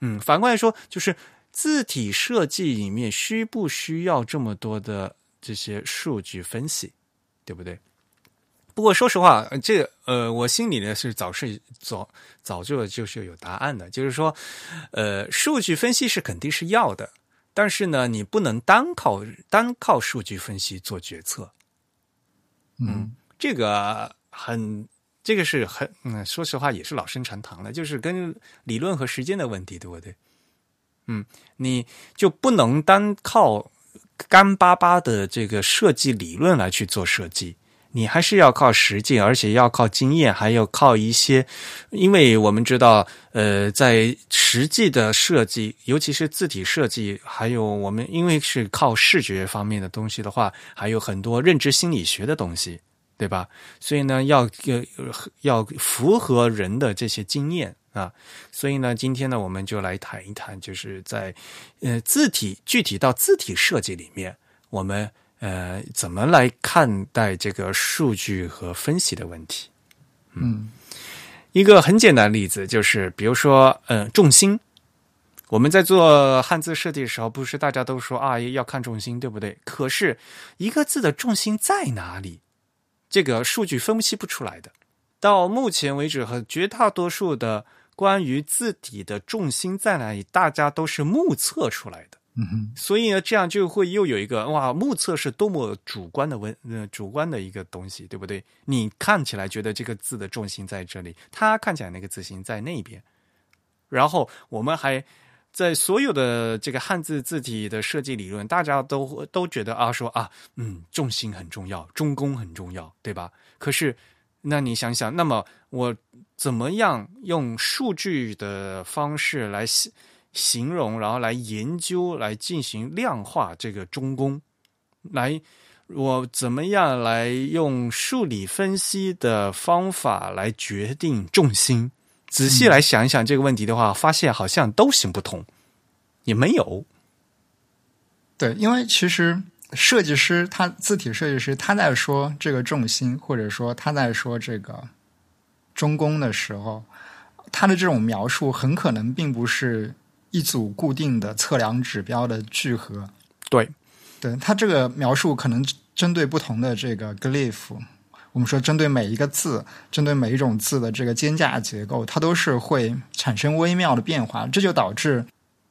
嗯，反过来说，就是字体设计里面需不需要这么多的这些数据分析，对不对？不过说实话，呃这个呃，我心里呢是早是早早就就是有答案的，就是说，呃，数据分析是肯定是要的，但是呢，你不能单靠单靠数据分析做决策，
嗯
这个很，这个是很，嗯，说实话也是老生常谈了，就是跟理论和实践的问题，对不对？嗯，你就不能单靠干巴巴的这个设计理论来去做设计，你还是要靠实践，而且要靠经验，还要靠一些，因为我们知道，呃，在实际的设计，尤其是字体设计，还有我们因为是靠视觉方面的东西的话，还有很多认知心理学的东西，对吧？所以呢，要要要符合人的这些经验啊。所以呢，今天呢，我们就来谈一谈，就是在呃字体具体到字体设计里面，我们呃怎么来看待这个数据和分析的问题。
嗯
一个很简单的例子就是，比如说，呃，重心。我们在做汉字设计的时候，不是大家都说啊要看重心，对不对？可是一个字的重心在哪里，这个数据分析不出来的。到目前为止，和绝大多数的关于字体的重心在哪里，大家都是目测出来的。
嗯哼
所以呢，这样就会又有一个哇，目测是多么主观的问呃主观的一个东西，对不对？你看起来觉得这个字的重心在这里，他看起来那个字形在那边，然后我们还在所有的这个汉字字体的设计理论，大家都都觉得啊说啊，嗯，重心很重要，中宫很重要，对吧？可是那你想想，那么我怎么样用数据的方式来形形容，然后来研究，来进行量化这个中宫，来我怎么样来用数理分析的方法来决定重心？仔细来想一想这个问题的话，发现好像都行不通，也没有。
对，因为其实设计师他字体设计师他在说这个重心，或者说他在说这个中宫的时候，他的这种描述很可能并不是一组固定的测量指标的聚合。
对，
对他这个描述可能针对不同的这个 glyph，我们说针对每一个字，针对每一种字的这个间架结构，它都是会产生微妙的变化，这就导致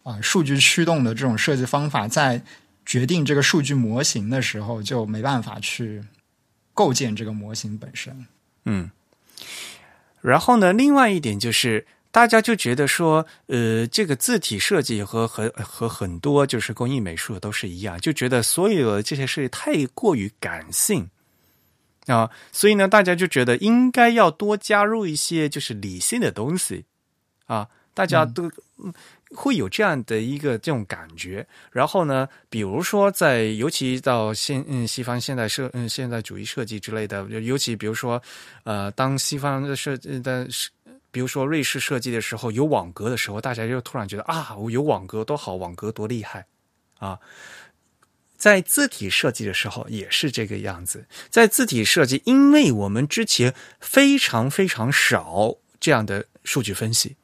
啊、数据驱动的这种设计方法在决定这个数据模型的时候，就没办法去构建这个模型本身。
嗯，然后呢，另外一点就是，大家就觉得说，呃，这个字体设计和和和很多就是工艺美术都是一样，就觉得所有的这些设计太过于感性啊，所以呢，大家就觉得应该要多加入一些就是理性的东西啊，大家都。嗯会有这样的一个这种感觉，然后呢，比如说在尤其到现嗯西方现代设嗯现代主义设计之类的，尤其比如说呃当西方的设计的，比如说瑞士设计的时候有网格的时候，大家就突然觉得啊，我有网格多好，网格多厉害啊！在字体设计的时候也是这个样子。在字体设计，因为我们之前非常非常少这样的数据分析，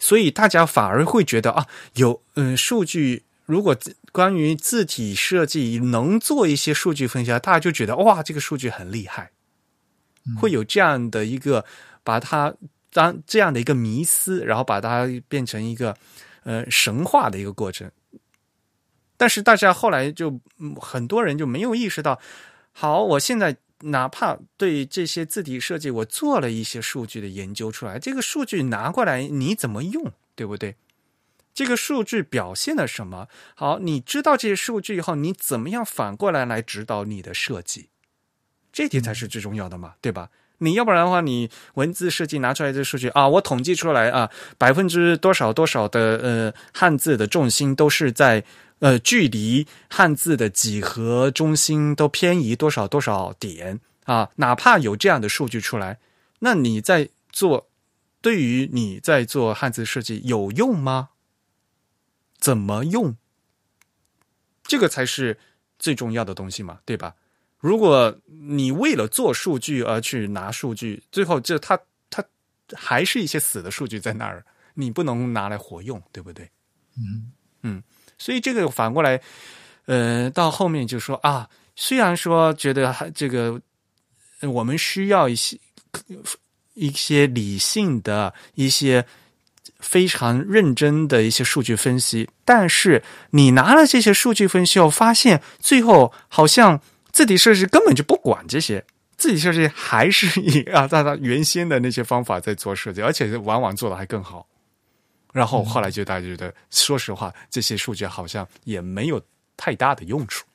所以大家反而会觉得啊，有嗯数据。如果关于字体设计能做一些数据分析，大家就觉得哇，这个数据很厉害，会有这样的一个把它当这样的一个迷思，然后把它变成一个呃神话的一个过程。但是大家后来就很多人就没有意识到，好，我现在哪怕对这些字体设计，我做了一些数据的研究出来，这个数据拿过来你怎么用，对不对？这个数据表现了什么？好，你知道这些数据以后，你怎么样反过来来指导你的设计？这点才是最重要的嘛，对吧？你要不然的话，你文字设计拿出来的数据啊，我统计出来啊，百分之多少多少的呃汉字的重心都是在呃距离汉字的几何中心都偏移多少多少点啊，哪怕有这样的数据出来，那你在做对于你在做汉字设计有用吗？怎么用？这个才是最重要的东西嘛，对吧？如果你为了做数据而去拿数据，最后就它它还是一些死的数据在那儿，你不能拿来活用，对不对？
嗯
嗯，所以这个反过来，呃，到后面就说啊，虽然说觉得这个我们需要一些一些理性的一些。非常认真的一些数据分析，但是你拿了这些数据分析后，发现最后好像字体设计根本就不管这些，字体设计还是以啊，他他原先的那些方法在做设计，而且往往做的还更好。然后后来就大家觉得，说实话，这些数据好像也没有太大的用处。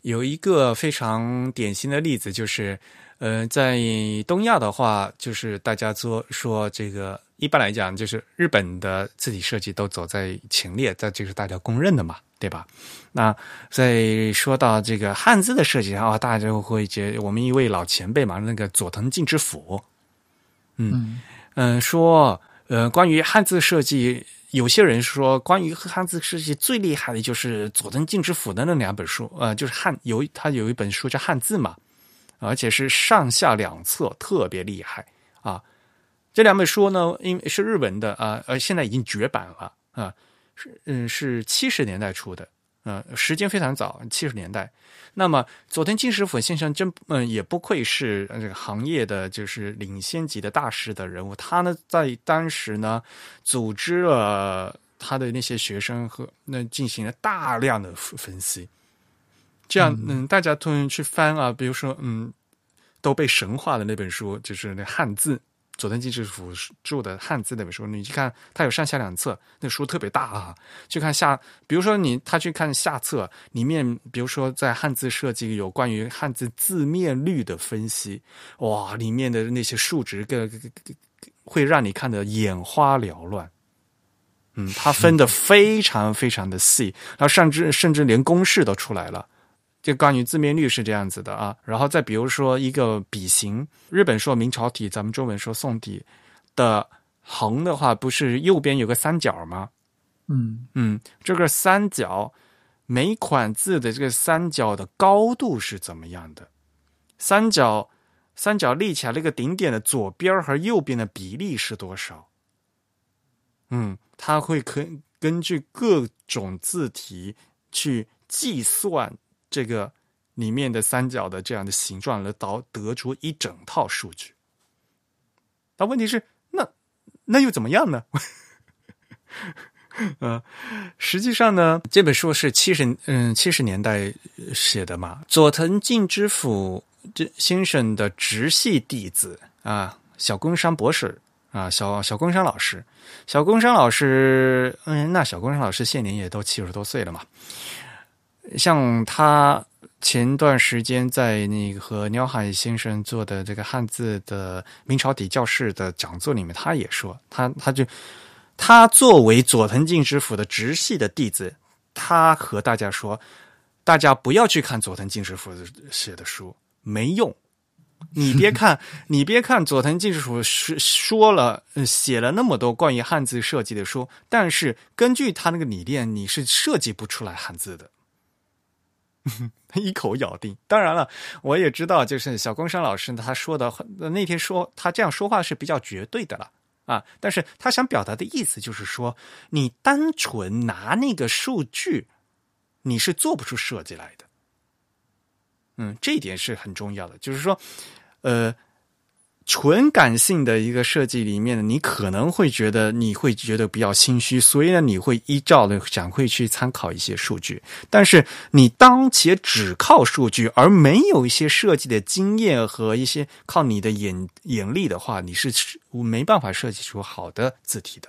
有一个非常典型的例子就是。呃，在东亚的话，就是大家说说这个，一般来讲，就是日本的字体设计都走在前列，这就是大家公认的嘛，对吧？那在说到这个汉字的设计上，大家就会觉我们一位老前辈嘛，那个佐藤敬之辅，嗯嗯，说呃，关于汉字设计，有些人说，关于汉字设计最厉害的就是佐藤敬之辅的那两本书，呃，就是汉有他有一本书叫《汉字》嘛。而且是上下两册特别厉害啊！这两本书呢，因为是日文的啊，呃现在已经绝版了啊，是嗯是七十年代出的，嗯，时间非常早，七十年代。那么佐藤金石辅先生真嗯也不愧是这个行业的就是领先级的大师的人物，他呢在当时呢组织了他的那些学生和那进行了大量的分析。这样，嗯，大家突然去翻啊，比如说，嗯，都被神化的那本书，就是那汉字，佐藤进之辅著的汉字那本书，你去看，它有上下两册，那书特别大啊。去看下，比如说你他去看下册里面，比如说在汉字设计有关于汉字字面率的分析，哇，里面的那些数值，个会让你看得眼花缭乱。嗯，它分的非常非常的细，然后甚至甚至连公式都出来了。就关于字面率是这样子的啊，然后再比如说一个笔形，日本说明朝体，咱们中文说宋体的横的话，不是右边有个三角吗？
嗯
嗯，这个三角每款字的这个三角的高度是怎么样的？三角三角立起来那个顶点的左边和右边的比例是多少？嗯，它会根根据各种字体去计算。这个里面的三角的这样的形状，来导得出一整套数据。但问题是，那那又怎么样呢？嗯，<laughs> 实际上呢，这本书是七十嗯七十年代写的嘛。佐藤敬之辅这先生的直系弟子啊，小宫山博士啊，小小宫山老师，小宫山老师，嗯，那小宫山老师现年也都七十多岁了嘛。像他前段时间在那个和鸟海先生做的这个汉字的明朝底教室的讲座里面，他也说，他他就他作为佐藤敬之府的直系的弟子，他和大家说，大家不要去看佐藤敬之府写的书，没用你别看，你别看佐藤技术是说了，写了那么多关于汉字设计的书，但是根据他那个理念，你是设计不出来汉字的。<laughs> 一口咬定。当然了，我也知道，就是小工商老师他说的那天说他这样说话是比较绝对的了啊。但是他想表达的意思就是说，你单纯拿那个数据，你是做不出设计来的。嗯，这一点是很重要的，就是说，呃。纯感性的一个设计里面，你可能会觉得你会觉得比较心虚，所以呢，你会依照的想会去参考一些数据。但是你当且只靠数据，而没有一些设计的经验和一些靠你的眼眼力的话，你是没办法设计出好的字体的。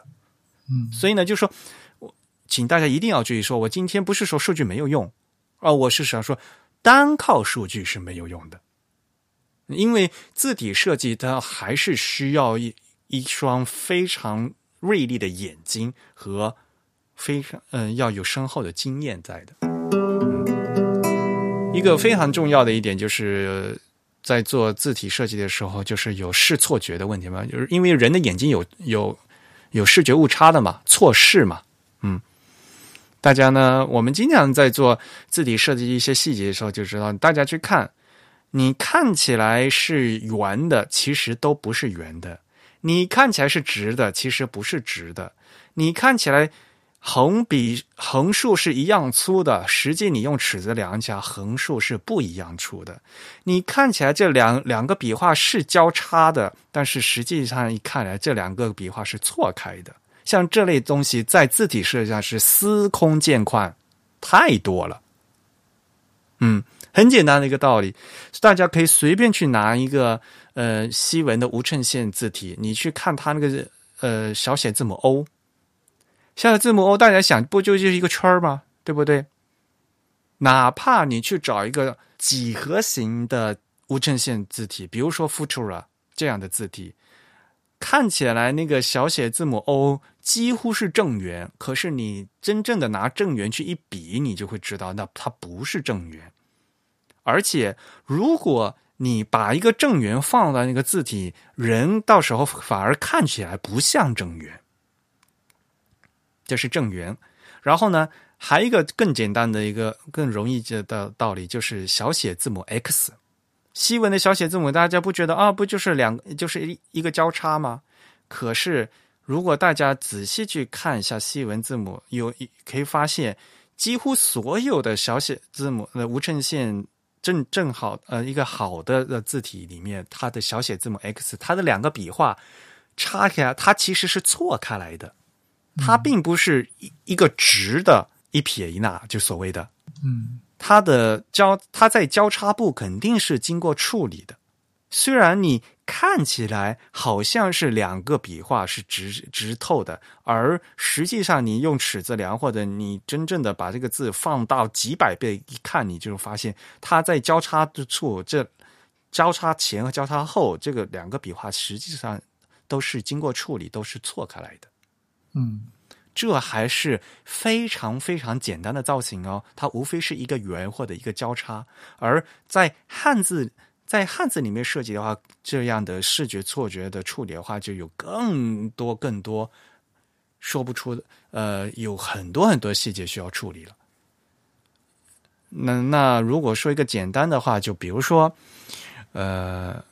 嗯，
所以呢，就说我请大家一定要注意，说我今天不是说数据没有用，而我是想说单靠数据是没有用的。因为字体设计，它还是需要一一双非常锐利的眼睛和非常嗯要有深厚的经验在的。一个非常重要的一点，就是在做字体设计的时候，就是有视错觉的问题嘛，就是因为人的眼睛有有有视觉误差的嘛，错视嘛。嗯，大家呢，我们经常在做字体设计一些细节的时候，就知道大家去看。你看起来是圆的，其实都不是圆的；你看起来是直的，其实不是直的；你看起来横笔横竖是一样粗的，实际你用尺子量一下，横竖是不一样粗的；你看起来这两两个笔画是交叉的，但是实际上一看来，这两个笔画是错开的。像这类东西，在字体设计上是司空见惯，太多了。嗯。很简单的一个道理，大家可以随便去拿一个呃西文的无衬线字体，你去看它那个呃小写字母 O，小写字母 O，大家想不就就是一个圈吗？对不对？哪怕你去找一个几何形的无衬线字体，比如说 Futura 这样的字体，看起来那个小写字母 O 几乎是正圆，可是你真正的拿正圆去一比，你就会知道，那它不是正圆。而且，如果你把一个正圆放在那个字体，人到时候反而看起来不像正圆。这是正圆。然后呢，还一个更简单的一个更容易的道理，就是小写字母 x。西文的小写字母，大家不觉得啊？不就是两，就是一一个交叉吗？可是，如果大家仔细去看一下西文字母，有可以发现，几乎所有的小写字母的无衬线。正正好，呃，一个好的的字体里面，它的小写字母 x，它的两个笔画叉开来，它其实是错开来的，它并不是一一个直的一撇一捺，就所谓的，
嗯，
它的交，它在交叉部肯定是经过处理的，虽然你。看起来好像是两个笔画是直直透的，而实际上你用尺子量，或者你真正的把这个字放到几百倍一看，你就发现它在交叉之处，这交叉前和交叉后这个两个笔画实际上都是经过处理，都是错开来的。
嗯，
这还是非常非常简单的造型哦，它无非是一个圆或者一个交叉，而在汉字。在汉字里面设计的话，这样的视觉错觉的处理的话，就有更多更多说不出的，呃，有很多很多细节需要处理了。那那如果说一个简单的话，就比如说，呃，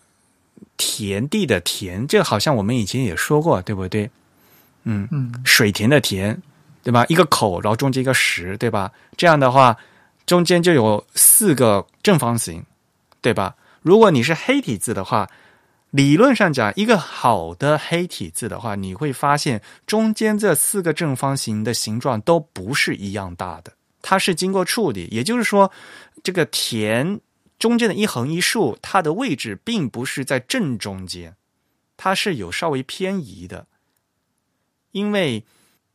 田地的田，这个好像我们以前也说过，对不对？嗯
嗯，
水田的田，对吧？一个口，然后中间一个石，对吧？这样的话，中间就有四个正方形，对吧？如果你是黑体字的话，理论上讲，一个好的黑体字的话，你会发现中间这四个正方形的形状都不是一样大的，它是经过处理。也就是说，这个田中间的一横一竖，它的位置并不是在正中间，它是有稍微偏移的。因为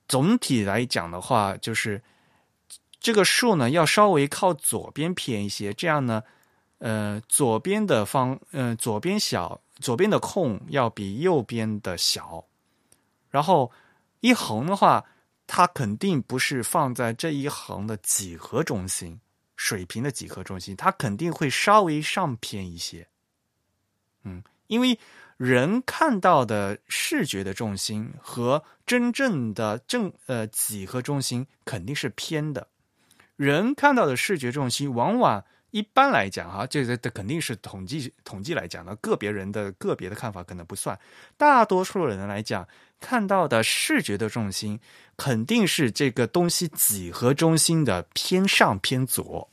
总体来讲的话，就是这个竖呢要稍微靠左边偏一些，这样呢。呃，左边的方，呃，左边小，左边的空要比右边的小。然后一横的话，它肯定不是放在这一横的几何中心，水平的几何中心，它肯定会稍微上偏一些。嗯，因为人看到的视觉的重心和真正的正呃几何中心肯定是偏的。人看到的视觉重心，往往一般来讲啊，这个肯定是统计统计来讲的，个别人的个别的看法可能不算。大多数人来讲，看到的视觉的重心肯定是这个东西几何中心的偏上偏左。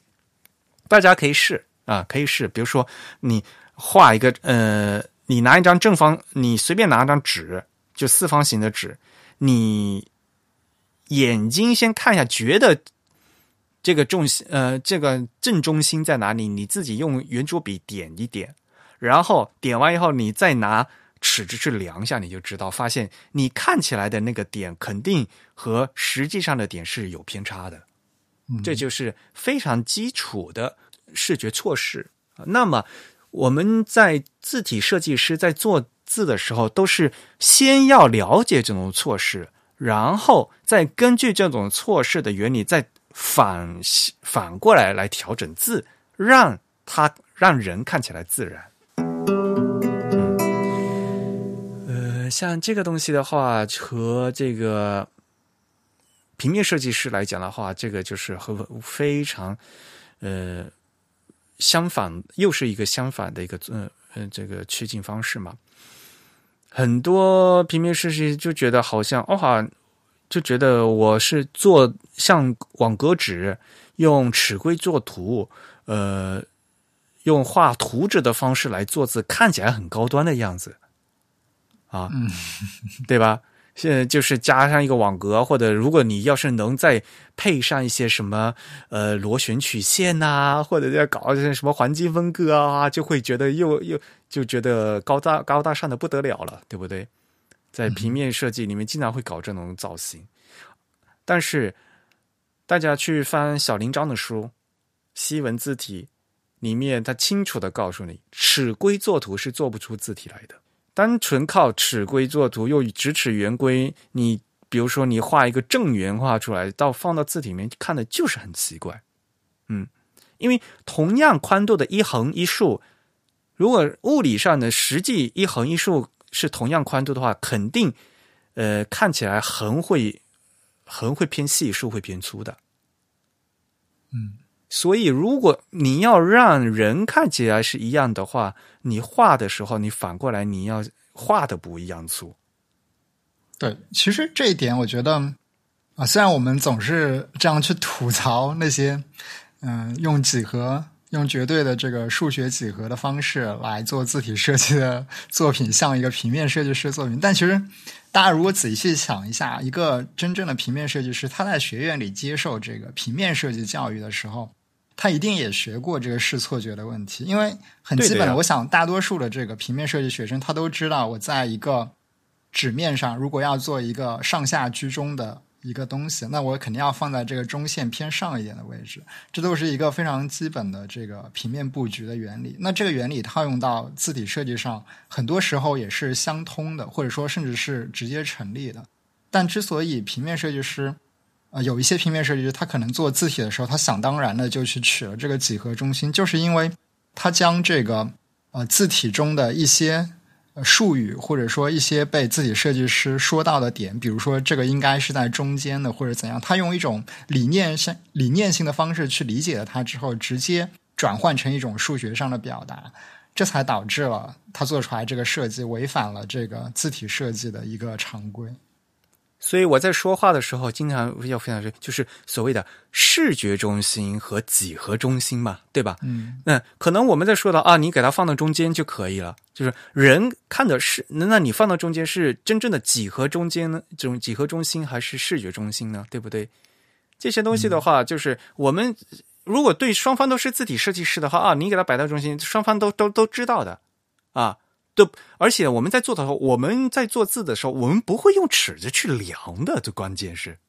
大家可以试啊，可以试，比如说你画一个呃，你拿一张正方，你随便拿一张纸，就四方形的纸，你眼睛先看一下，觉得。这个重心，呃，这个正中心在哪里？你自己用圆珠笔点一点，然后点完以后，你再拿尺子去量一下，你就知道，发现你看起来的那个点肯定和实际上的点是有偏差的。这就是非常基础的视觉措施。那么我们在字体设计师在做字的时候，都是先要了解这种措施，然后再根据这种措施的原理再。反反过来来调整字，让它让人看起来自然。呃，像这个东西的话，和这个平面设计师来讲的话，这个就是和非常呃相反，又是一个相反的一个呃呃这个趋近方式嘛。很多平面设计师就觉得好像哦好。就觉得我是做像网格纸，用尺规作图，呃，用画图纸的方式来做字，看起来很高端的样子，啊，<laughs> 对吧？现在就是加上一个网格，或者如果你要是能再配上一些什么呃螺旋曲线呐，或者要搞一些什么环境分割啊，就会觉得又又就觉得高大高大上的不得了了，对不对？在平面设计里面，经常会搞这种造型，但是大家去翻小林章的书《西文字体》，里面他清楚的告诉你，尺规作图是做不出字体来的。单纯靠尺规作图，又直尺圆规，你比如说你画一个正圆画出来，到放到字体里面看的就是很奇怪。嗯，因为同样宽度的一横一竖，如果物理上的实际一横一竖。是同样宽度的话，肯定，呃，看起来横会横会偏细，竖会偏粗的。
嗯，
所以如果你要让人看起来是一样的话，你画的时候，你反过来你要画的不一样粗。
对，其实这一点我觉得啊，虽然我们总是这样去吐槽那些，嗯，用几何。用绝对的这个数学几何的方式来做字体设计的作品，像一个平面设计师作品。但其实，大家如果仔细想一下，一个真正的平面设计师，他在学院里接受这个平面设计教育的时候，他一定也学过这个视错觉的问题。因为很基本的，我想大多数的这个平面设计学生，他都知道，我在一个纸面上，如果要做一个上下居中的。一个东西，那我肯定要放在这个中线偏上一点的位置，这都是一个非常基本的这个平面布局的原理。那这个原理套用到字体设计上，很多时候也是相通的，或者说甚至是直接成立的。但之所以平面设计师，呃，有一些平面设计师他可能做字体的时候，他想当然的就去取了这个几何中心，就是因为他将这个呃字体中的一些。术语或者说一些被自己设计师说到的点，比如说这个应该是在中间的，或者怎样，他用一种理念性、理念性的方式去理解了它之后，直接转换成一种数学上的表达，这才导致了他做出来这个设计违反了这个字体设计的一个常规。
所以我在说话的时候，经常要分享是，就是所谓的视觉中心和几何中心嘛，对吧？
嗯，
那可能我们在说到啊，你给它放到中间就可以了。就是人看的是，那你放到中间是真正的几何中间呢？这种几何中心还是视觉中心呢？对不对？这些东西的话，就是我们如果对双方都是字体设计师的话啊，你给他摆到中心，双方都都都知道的啊。都，而且我们在做的时候，我们在做字的时候，我们不会用尺子去量的。这关键是，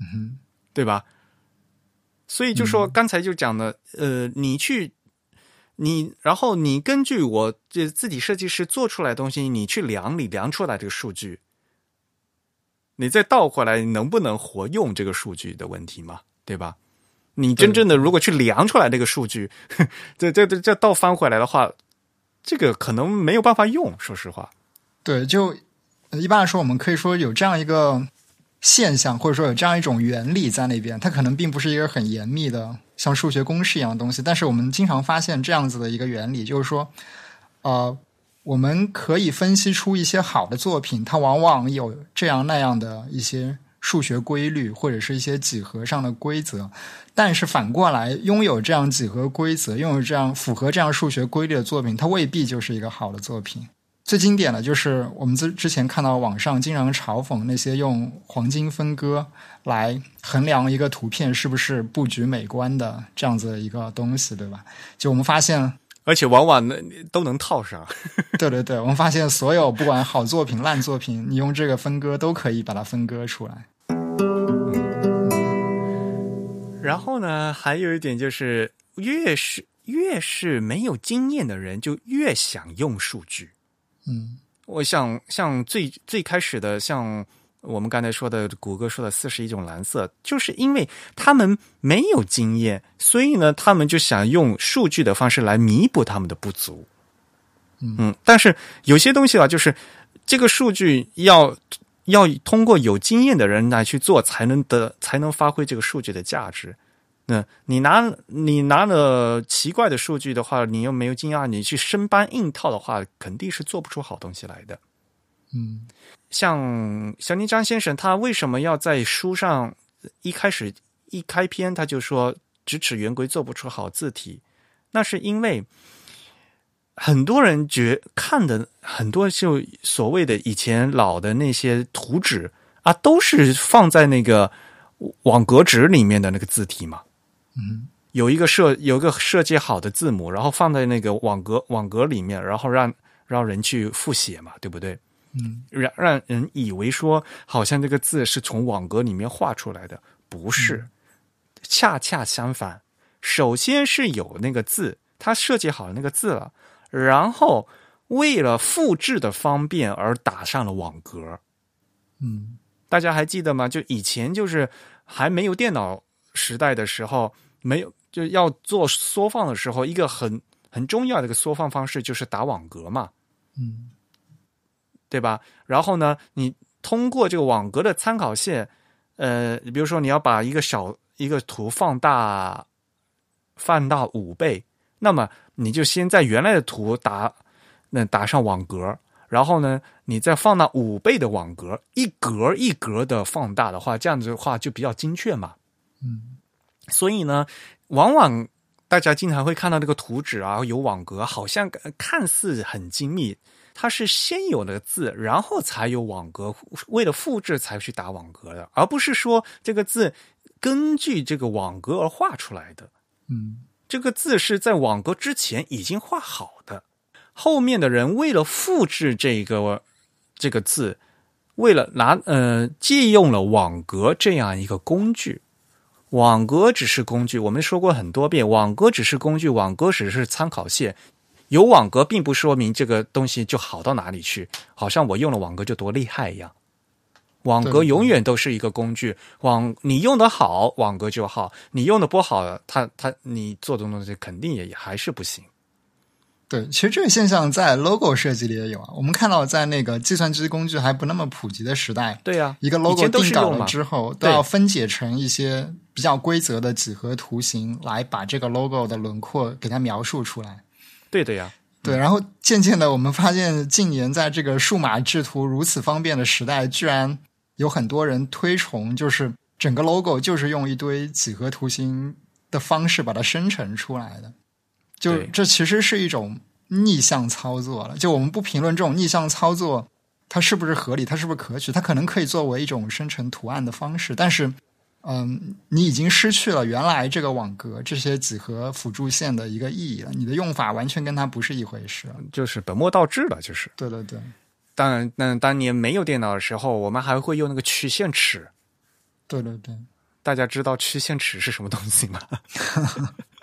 嗯，
对吧？所以就说刚才就讲的，呃，你去，你然后你根据我这自己设计师做出来的东西，你去量，你量出来这个数据，你再倒回来，能不能活用这个数据的问题嘛？对吧？你真正的如果去量出来这个数据，这这这这倒翻回来的话。这个可能没有办法用。说实话，
对，就一般来说，我们可以说有这样一个现象，或者说有这样一种原理在那边，它可能并不是一个很严密的像数学公式一样的东西，但是我们经常发现这样子的一个原理，就是说，呃，我们可以分析出一些好的作品，它往往有这样那样的一些数学规律，或者是一些几何上的规则。但是反过来，拥有这样几何规则、拥有这样符合这样数学规律的作品，它未必就是一个好的作品。最经典的就是我们之之前看到网上经常嘲讽那些用黄金分割来衡量一个图片是不是布局美观的这样子一个东西，对吧？就我们发现，
而且往往都能套上。
对对对，我们发现所有不管好作品、烂作品，你用这个分割都可以把它分割出来。<laughs>
然后呢，还有一点就是，越是越是没有经验的人，就越想用数据。
嗯，
我想像最最开始的，像我们刚才说的，谷歌说的四十一种蓝色，就是因为他们没有经验，所以呢，他们就想用数据的方式来弥补他们的不足。
嗯，
但是有些东西啊，就是这个数据要。要通过有经验的人来去做，才能得才能发挥这个数据的价值。那你拿你拿了奇怪的数据的话，你又没有经验，你去生搬硬套的话，肯定是做不出好东西来的。
嗯，
像小林张先生，他为什么要在书上一开始一开篇他就说直尺圆规做不出好字体？那是因为。很多人觉看的很多就所谓的以前老的那些图纸啊，都是放在那个网格纸里面的那个字体嘛。
嗯，
有一个设有一个设计好的字母，然后放在那个网格网格里面，然后让让人去复写嘛，对不对？
嗯，
让让人以为说好像这个字是从网格里面画出来的，不是，恰恰相反。首先是有那个字，他设计好了那个字了。然后为了复制的方便而打上了网格，
嗯，
大家还记得吗？就以前就是还没有电脑时代的时候，没有就要做缩放的时候，一个很很重要的一个缩放方式就是打网格嘛，
嗯，
对吧？然后呢，你通过这个网格的参考线，呃，比如说你要把一个小一个图放大放大五倍。那么你就先在原来的图打，那打上网格，然后呢，你再放大五倍的网格，一格一格的放大的话，这样子的话就比较精确嘛。
嗯，
所以呢，往往大家经常会看到这个图纸啊，有网格，好像看似很精密，它是先有的字，然后才有网格，为了复制才去打网格的，而不是说这个字根据这个网格而画出来的。
嗯。
这个字是在网格之前已经画好的，后面的人为了复制这个这个字，为了拿呃借用了网格这样一个工具，网格只是工具，我们说过很多遍，网格只是工具，网格只是参考线，有网格并不说明这个东西就好到哪里去，好像我用了网格就多厉害一样。网格永远都是一个工具，网你用的好，网格就好；你用的不好，它它你做的东西肯定也还是不行。
对，其实这个现象在 logo 设计里也有啊。我们看到，在那个计算机工具还不那么普及的时代，
对呀，
一个 logo 定稿了之后，
都
要分解成一些比较规则的几何图形，来把这个 logo 的轮廓给它描述出来。
对的呀，
对。然后渐渐的，我们发现近年在这个数码制图如此方便的时代，居然有很多人推崇，就是整个 logo 就是用一堆几何图形的方式把它生成出来的，就这其实是一种逆向操作了。就我们不评论这种逆向操作它是不是合理，它是不是可取，它可能可以作为一种生成图案的方式，但是，嗯，你已经失去了原来这个网格这些几何辅助线的一个意义了，你的用法完全跟它不是一回事，
就是本末倒置了，就是
对对对。
当然，那当年没有电脑的时候，我们还会用那个曲线尺。
对对对，
大家知道曲线尺是什么东西吗？<laughs>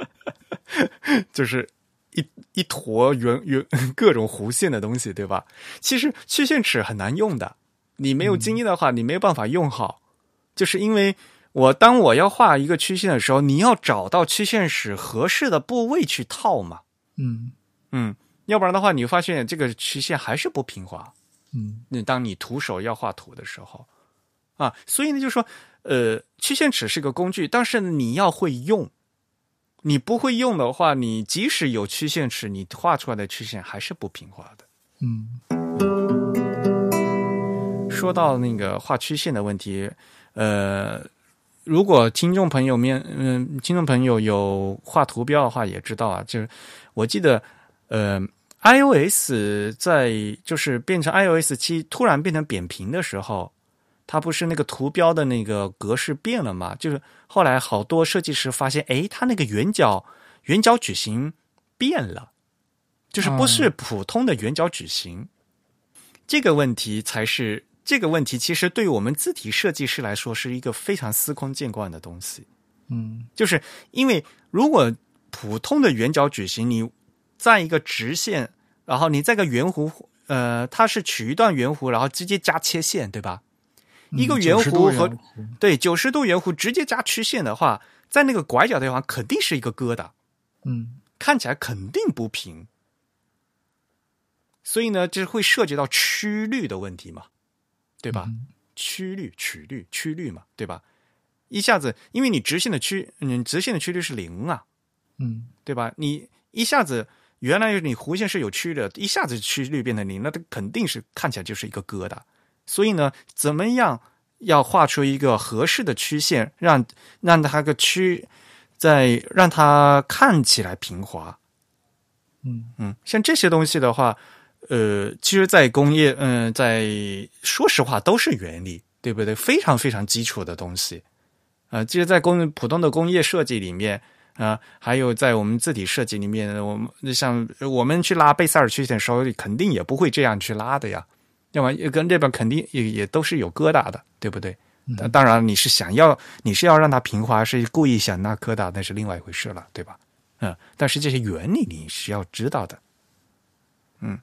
<laughs> 就是一一坨圆圆 <laughs> 各种弧线的东西，对吧？其实曲线尺很难用的，你没有经验的话，你没有办法用好。就是因为我当我要画一个曲线的时候，你要找到曲线尺合适的部位去套嘛。
嗯
嗯。要不然的话，你发现这个曲线还是不平滑。
嗯
那当你徒手要画图的时候，啊，所以呢，就是说，呃，曲线尺是个工具，但是你要会用。你不会用的话，你即使有曲线尺，你画出来的曲线还是不平滑的。
嗯
说到那个画曲线的问题，呃，如果听众朋友面，嗯、听众朋友有画图标的话，也知道啊，就是我记得，呃，iOS 在就是变成 iOS 七突然变成扁平的时候，它不是那个图标的那个格式变了嘛？就是后来好多设计师发现，诶，它那个圆角圆角矩形变了，就是不是普通的圆角矩形。这个问题才是这个问题，其实对于我们字体设计师来说是一个非常司空见惯的东西。
嗯
就是因为如果普通的圆角矩形，你在一个直线，然后你在个圆弧，呃，它是取一段圆弧，然后直接加切线，对吧？一个圆弧和对九十度圆弧直接加曲线的话，在那个拐角的地方肯定是一个疙瘩，
嗯
看起来肯定不平。所以呢，这会涉及到曲率的问题嘛，对吧？
嗯
曲率、曲率、曲率嘛，对吧？一下子，因为你直线的曲，你，直线的曲率是零啊，
嗯
对吧？你一下子原来你弧线是有曲的，一下子曲率变成零，那它肯定是看起来就是一个疙瘩。所以呢，怎么样要画出一个合适的曲线，让让它个曲在让它看起来平滑？
嗯
嗯，像这些东西的话，呃，其实，在工业，嗯、在说实话都是原理，对不对？非常非常基础的东西，啊、其实，在工普通的工业设计里面，啊、还有在我们字体设计里面，我们像我们去拉贝塞尔曲线的时候，肯定也不会这样去拉的呀，要么跟这边肯定也也都是有疙瘩的，对不对？当当然，你是想要你是要让它平滑，是故意想那疙瘩，那是另外一回事了，对吧？嗯，但是这些原理你是要知道的，嗯，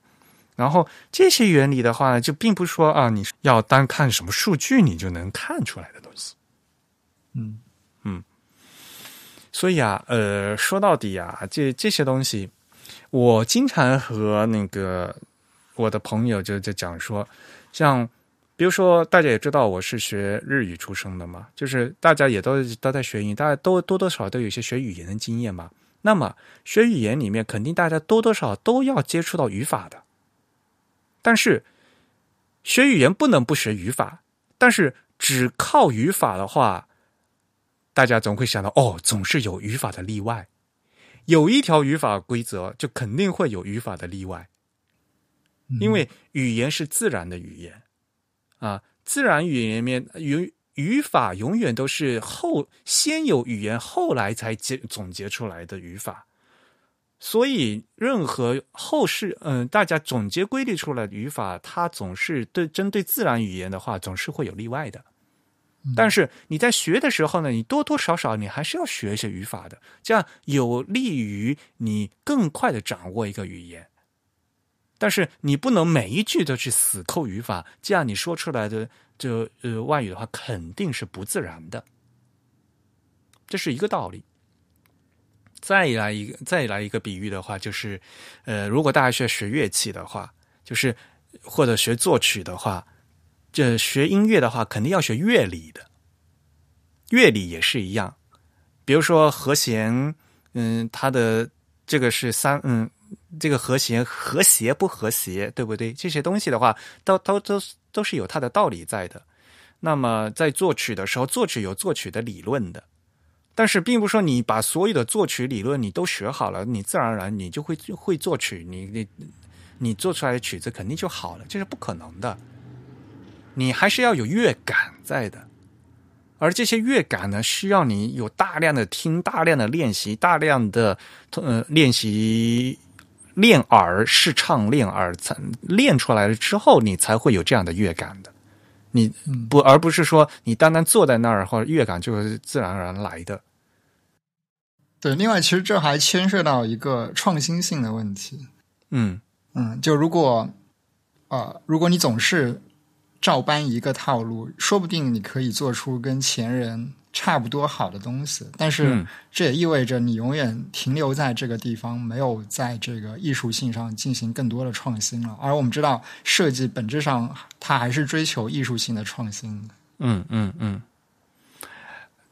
然后这些原理的话呢，就并不是说啊，你要单看什么数据你就能看出来的东西。
嗯嗯
所以啊，呃，说到底啊，这这些东西，我经常和那个我的朋友就就讲说，像比如说大家也知道我是学日语出生的嘛，就是大家也都都在学英语，大家都多多少少都有一些学语言的经验嘛。那么学语言里面，肯定大家多多少少都要接触到语法的，但是学语言不能不学语法，但是只靠语法的话，大家总会想到哦，总是有语法的例外，有一条语法规则就肯定会有语法的例外，因为语言是自然的语言啊，自然语言里面语语法永远都是后先有语言，后来才结总结出来的语法。所以，任何后世，嗯，大家总结规律出来的语法，它总是对针对自然语言的话，总是会有例外的。但是你在学的时候呢，你多多少少你还是要学一些语法的，这样有利于你更快的掌握一个语言。但是你不能每一句都去死扣语法，这样你说出来的这呃外语的话肯定是不自然的，这是一个道理。再来一个，再来一个比喻的话，就是，呃，如果大家学学乐器的话，就是或者学作曲的话，这学音乐的话，肯定要学乐理的。乐理也是一样，比如说和弦，嗯，它的这个是三，嗯，这个和弦和谐不和谐，对不对？这些东西的话，都都都都是有它的道理在的。那么在作曲的时候，作曲有作曲的理论的。但是，并不是说你把所有的作曲理论你都学好了，你自然而然你就会会作曲，你你你做出来的曲子肯定就好了，这是不可能的。你还是要有乐感在的，而这些乐感呢，需要你有大量的听、大量的练习、大量的呃练习练耳试唱、练耳才练出来了之后，你才会有这样的乐感的。你不，而不是说你单单坐在那儿，或者乐感就是自然而然来的。
对，另外其实这还牵涉到一个创新性的问题。
嗯
嗯，就如果呃，如果你总是照搬一个套路，说不定你可以做出跟前人差不多好的东西，但是
嗯
这也意味着你永远停留在这个地方，没有在这个艺术性上进行更多的创新了。而我们知道，设计本质上它还是追求艺术性的创新的。
嗯嗯嗯。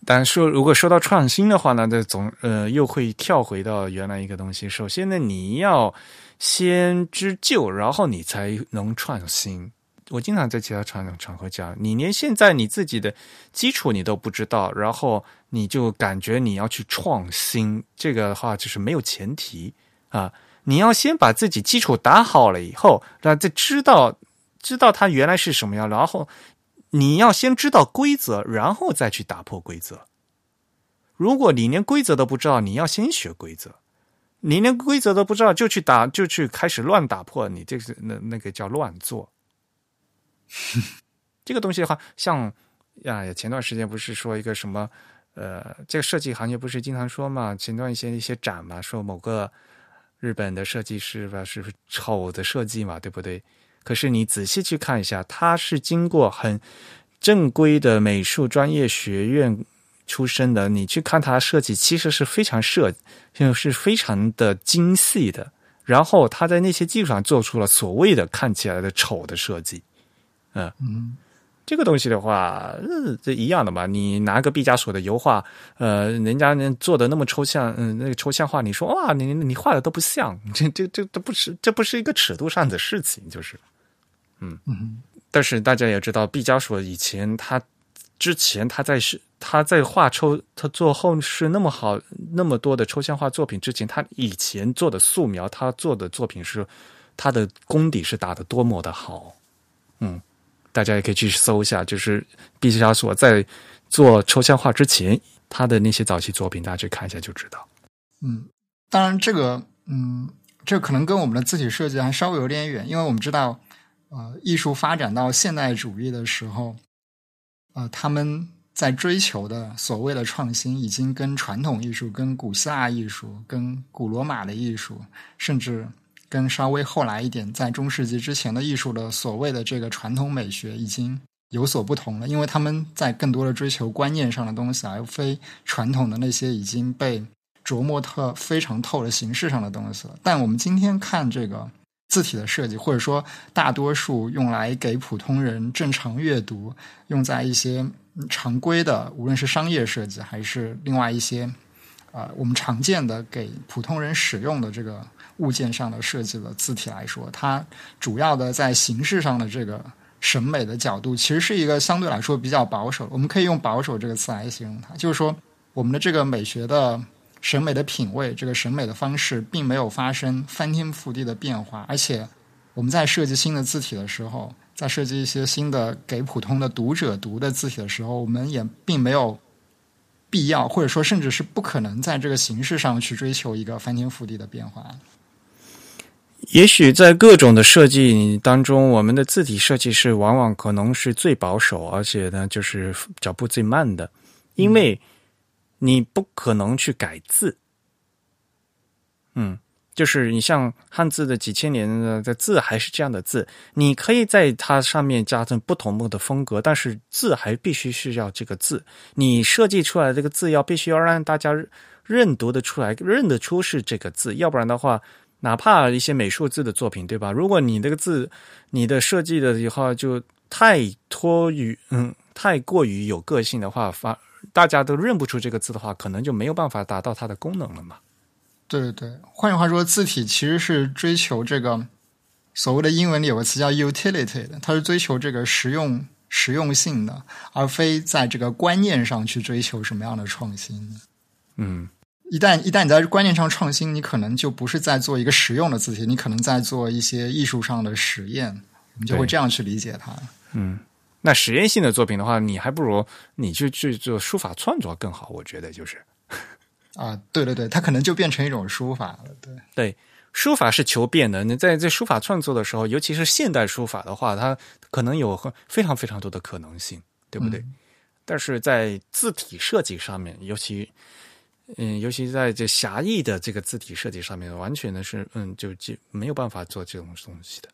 但说如果说到创新的话呢，这总呃又会跳回到原来一个东西。首先呢，你要先知旧，然后你才能创新。我经常在其他场场合讲，你连现在你自己的基础你都不知道，然后你就感觉你要去创新，这个的话就是没有前提啊。你要先把自己基础打好了以后，然后再知道知道它原来是什么样，然后你要先知道规则，然后再去打破规则。如果你连规则都不知道，你要先学规则。你连规则都不知道就去打，就去开始乱打破，你这是那那个叫乱做。这个东西的话，像呀，前段时间不是说一个什么呃，这个设计行业不是经常说嘛，前段一些一些展嘛，说某个日本的设计师吧是丑的设计嘛，对不对？可是你仔细去看一下，他是经过很正规的美术专业学院出身的，你去看他设计，其实是非常设，就是非常的精细的。然后他在那些基础上做出了所谓的看起来的丑的设计，嗯
嗯，
这个东西的话，呃，这一样的嘛。你拿个毕加索的油画，呃，人家人做的那么抽象，嗯、那个抽象画，你说哇，你你画的都不像，<laughs> 这这这这不是这不是一个尺度上的事情，就是，嗯
嗯。
但是大家也知道，毕加索以前他之前他在是他在画抽他做后世那么好那么多的抽象画作品之前，他以前做的素描，他做的作品是他的功底是打的多么的好，嗯。大家也可以去搜一下，就是毕加索在做抽象画之前，他的那些早期作品，大家去看一下就知道。
嗯，当然这个，嗯，这可能跟我们的字体设计还稍微有点远，因为我们知道，呃，艺术发展到现代主义的时候，呃，他们在追求的所谓的创新，已经跟传统艺术、跟古希腊艺术、跟古罗马的艺术，甚至。跟稍微后来一点，在中世纪之前的艺术的所谓的这个传统美学已经有所不同了，因为他们在更多的追求观念上的东西，而非传统的那些已经被琢磨特非常透的形式上的东西了。但我们今天看这个字体的设计，或者说大多数用来给普通人正常阅读，用在一些常规的，无论是商业设计还是另外一些啊、呃、我们常见的给普通人使用的这个。物件上的设计的字体来说，它主要的在形式上的这个审美的角度，其实是一个相对来说比较保守。我们可以用“保守”这个词来形容它，就是说，我们的这个美学的审美的品味，这个审美的方式，并没有发生翻天覆地的变化。而且，我们在设计新的字体的时候，在设计一些新的给普通的读者读的字体的时候，我们也并没有必要，或者说甚至是不可能在这个形式上去追求一个翻天覆地的变化。
也许在各种的设计当中，我们的字体设计是往往可能是最保守，而且呢，就是脚步最慢的，因为你不可能去改字。嗯，就是你像汉字的几千年的字还是这样的字，你可以在它上面加上不同的风格，但是字还必须是要这个字。你设计出来的这个字要必须要让大家认读的出来，认得出是这个字，要不然的话。哪怕一些美术字的作品，对吧？如果你这个字，你的设计的以后就太脱于嗯，太过于有个性的话，发大家都认不出这个字的话，可能就没有办法达到它的功能了嘛。
对对对，换句话说，字体其实是追求这个所谓的英文里有个词叫 utility 的，它是追求这个实用实用性的，而非在这个观念上去追求什么样的创新。
嗯。
一旦一旦你在观念上创新，你可能就不是在做一个实用的字体，你可能在做一些艺术上的实验，我们就会这样去理解它。
嗯，那实验性的作品的话，你还不如你去去做书法创作更好，我觉得就是。
啊，对对对，它可能就变成一种书法了。对 <laughs>
对，书法是求变的。你在在书法创作的时候，尤其是现代书法的话，它可能有非常非常多的可能性，对不对？
嗯、
但是在字体设计上面，尤其。嗯，尤其在这狭义的这个字体设计上面，完全的是嗯，就就没有办法做这种东西的。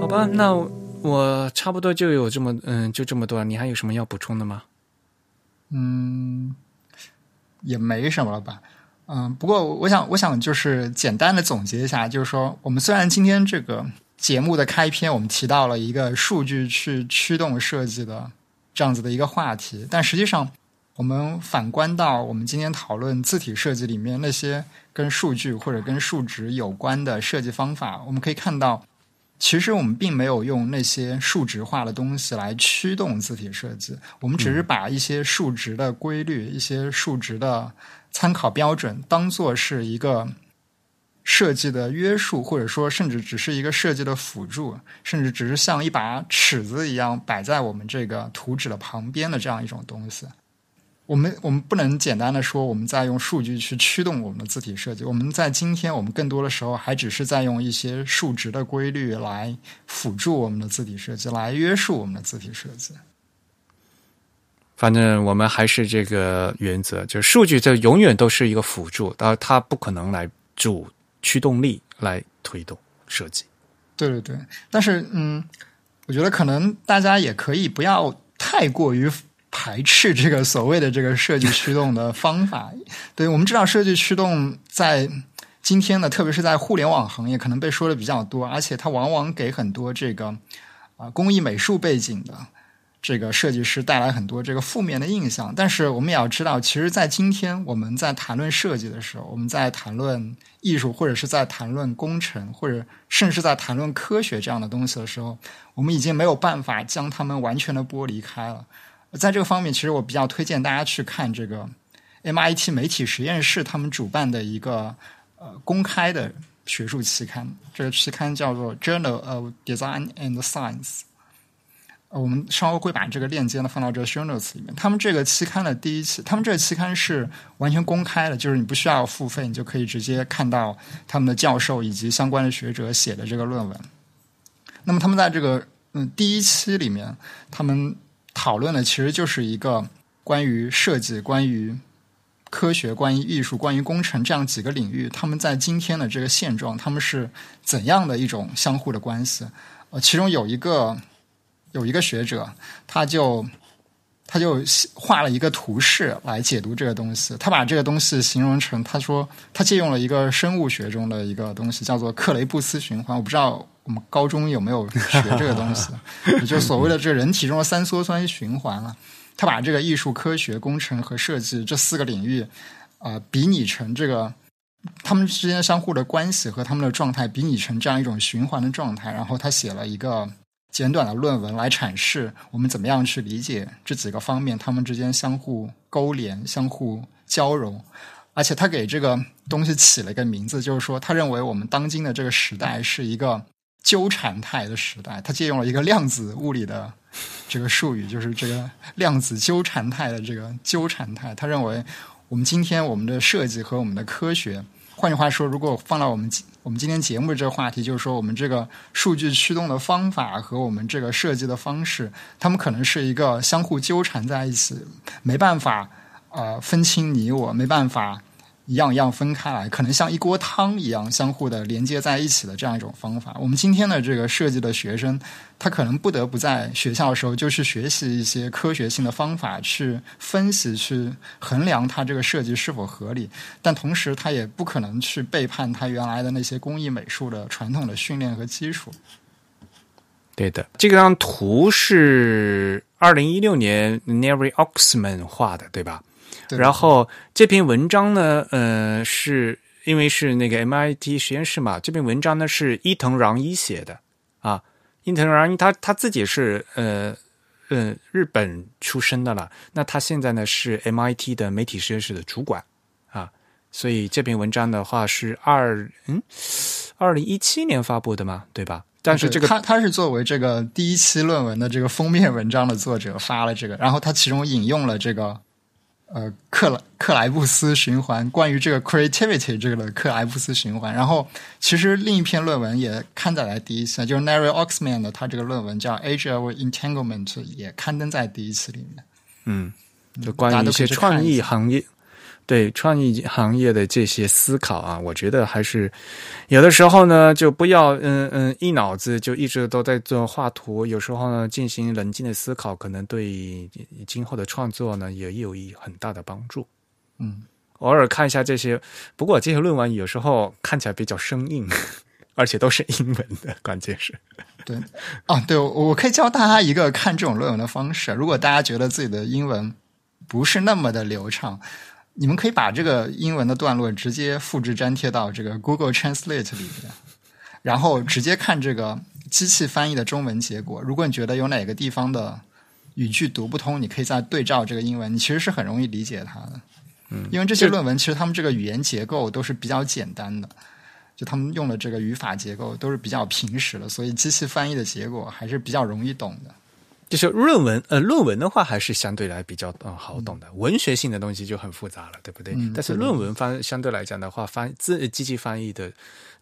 好吧，那我差不多就有这么嗯，就这么多。你还有什么要补充的吗？
嗯，也没什么了吧。嗯，不过我想，我想就是简单的总结一下，就是说，我们虽然今天这个节目的开篇我们提到了一个数据去驱动设计的这样子的一个话题，但实际上，我们反观到我们今天讨论字体设计里面那些跟数据或者跟数值有关的设计方法，我们可以看到。其实我们并没有用那些数值化的东西来驱动字体设计，我们只是把一些数值的规律、一些数值的参考标准当做是一个设计的约束，或者说甚至只是一个设计的辅助，甚至只是像一把尺子一样摆在我们这个图纸的旁边的这样一种东西。我们我们不能简单的说我们在用数据去驱动我们的字体设计。我们在今天，我们更多的时候还只是在用一些数值的规律来辅助我们的字体设计，来约束我们的字体设计。
反正我们还是这个原则，就是数据这永远都是一个辅助，而它不可能来主驱动力来推动设计。
对对对，但是嗯，我觉得可能大家也可以不要太过于。排斥这个所谓的这个设计驱动的方法，<laughs> 对我们知道设计驱动在今天呢，特别是在互联网行业，可能被说的比较多，而且它往往给很多这个啊工艺美术背景的这个设计师带来很多这个负面的印象。但是我们也要知道，其实，在今天我们在谈论设计的时候，我们在谈论艺术，或者是在谈论工程，或者甚至在谈论科学这样的东西的时候，我们已经没有办法将它们完全的剥离开了。在这个方面，其实我比较推荐大家去看这个 MIT 媒体实验室他们主办的一个呃公开的学术期刊，这个期刊叫做 Journal of Design and Science。我们稍后会把这个链接呢放到这个 show notes 里面。他们这个期刊的第一期，他们这个期刊是完全公开的，就是你不需要付费，你就可以直接看到他们的教授以及相关的学者写的这个论文。那么他们在这个嗯第一期里面，他们讨论的其实就是一个关于设计、关于科学、关于艺术、关于工程这样几个领域，他们在今天的这个现状，他们是怎样的一种相互的关系？呃，其中有一个有一个学者，他就他就画了一个图示来解读这个东西。他把这个东西形容成，他说他借用了一个生物学中的一个东西，叫做克雷布斯循环。我不知道。我们高中有没有学这个东西？也 <laughs> 就所谓的这人体中的三羧酸循环了。他把这个艺术、科学、工程和设计这四个领域啊，比拟成这个他们之间相互的关系和他们的状态，比拟成这样一种循环的状态。然后他写了一个简短的论文来阐释我们怎么样去理解这几个方面，他们之间相互勾连、相互交融。而且他给这个东西起了一个名字，就是说，他认为我们当今的这个时代是一个。纠缠态的时代，他借用了一个量子物理的这个术语，就是这个量子纠缠态的这个纠缠态。他认为，我们今天我们的设计和我们的科学，换句话说，如果放到我们我们今天节目这个话题，就是说，我们这个数据驱动的方法和我们这个设计的方式，他们可能是一个相互纠缠在一起，没办法呃分清你我，没办法。一样一样分开来，可能像一锅汤一样相互的连接在一起的这样一种方法。我们今天的这个设计的学生，他可能不得不在学校的时候就去学习一些科学性的方法，去分析、去衡量他这个设计是否合理。但同时，他也不可能去背叛他原来的那些工艺美术的传统的训练和基础。
对的，这张图是二零一六年 Neri Oxman 画的，对吧？然后这篇文章呢，呃，是因为是那个 MIT 实验室嘛，这篇文章呢是伊藤穰一写的啊。伊藤穰一他他自己是呃呃日本出生的了，那他现在呢是 MIT 的媒体实验室的主管啊，所以这篇文章的话是二嗯二零一七年发布的嘛，对吧？但是这个
他他是作为这个第一期论文的这个封面文章的作者发了这个，然后他其中引用了这个。呃，克莱克莱布斯循环，关于这个 creativity 这个的克莱布斯循环。然后，其实另一篇论文也刊载在第一次，就是 Nary Oxman 的他这个论文叫 Age of Entanglement，也刊登在第一次里面。
嗯，就关于一些创意行业，对创意行业的这些思考啊，我觉得还是有的时候呢，就不要嗯嗯一脑子就一直都在做画图，有时候呢进行冷静的思考，可能对今后的创作呢也有一很大的帮助。
嗯，
偶尔看一下这些，不过这些论文有时候看起来比较生硬，<laughs> 而且都是英文的，关键是。
对，啊，对，我我可以教大家一个看这种论文的方式。如果大家觉得自己的英文不是那么的流畅，你们可以把这个英文的段落直接复制粘贴到这个 Google Translate 里面，然后直接看这个机器翻译的中文结果。如果你觉得有哪个地方的语句读不通，你可以再对照这个英文，你其实是很容易理解它的。
嗯，
因为这些论文其实他们这个语言结构都是比较简单的，就他们用的这个语法结构都是比较平实的，所以机器翻译的结果还是比较容易懂的。
就是论文，呃，论文的话还是相对来比较嗯好懂的，文学性的东西就很复杂了，对不对？
嗯
但是论文翻相对来讲的话，翻字机器翻译的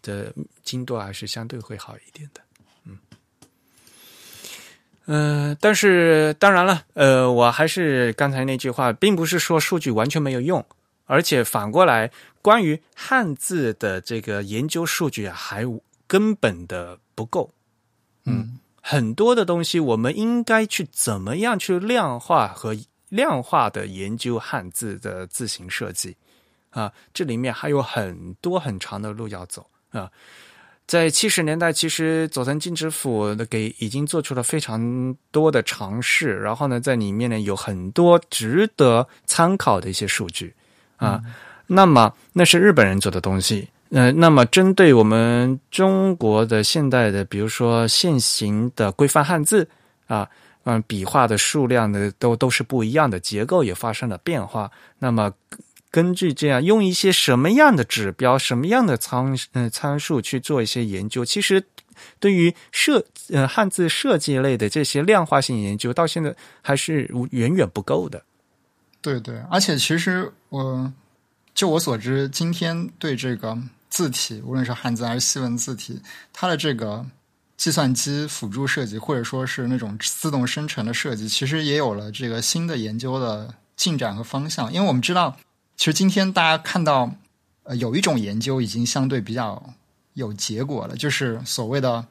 的精度还是相对会好一点的，嗯。呃，但是当然了，呃，我还是刚才那句话，并不是说数据完全没有用，而且反过来，关于汉字的这个研究数据啊，还根本的不够。
嗯
很多的东西，我们应该去怎么样去量化和量化的研究汉字的字形设计啊，这里面还有很多很长的路要走啊。在七十年代，其实佐藤金之辅的给已经做出了非常多的尝试，然后呢，在里面呢有很多值得参考的一些数据啊。那么那是日本人做的东西，呃，那么针对我们中国的现代的，比如说现行的规范汉字啊，嗯，笔画的数量呢都都是不一样的，结构也发生了变化。那么根据这样，用一些什么样的指标、什么样的参呃参数去做一些研究，其实对于设呃汉字设计类的这些量化性研究，到现在还是远远不够的。
对对，而且其实我就我所知，今天对这个字体，无论是汉字还是西文字体，它的这个计算机辅助设计，或者说是那种自动生成的设计，其实也有了这个新的研究的进展和方向。因为我们知道，其实今天大家看到，呃，有一种研究已经相对比较有结果了，就是所谓的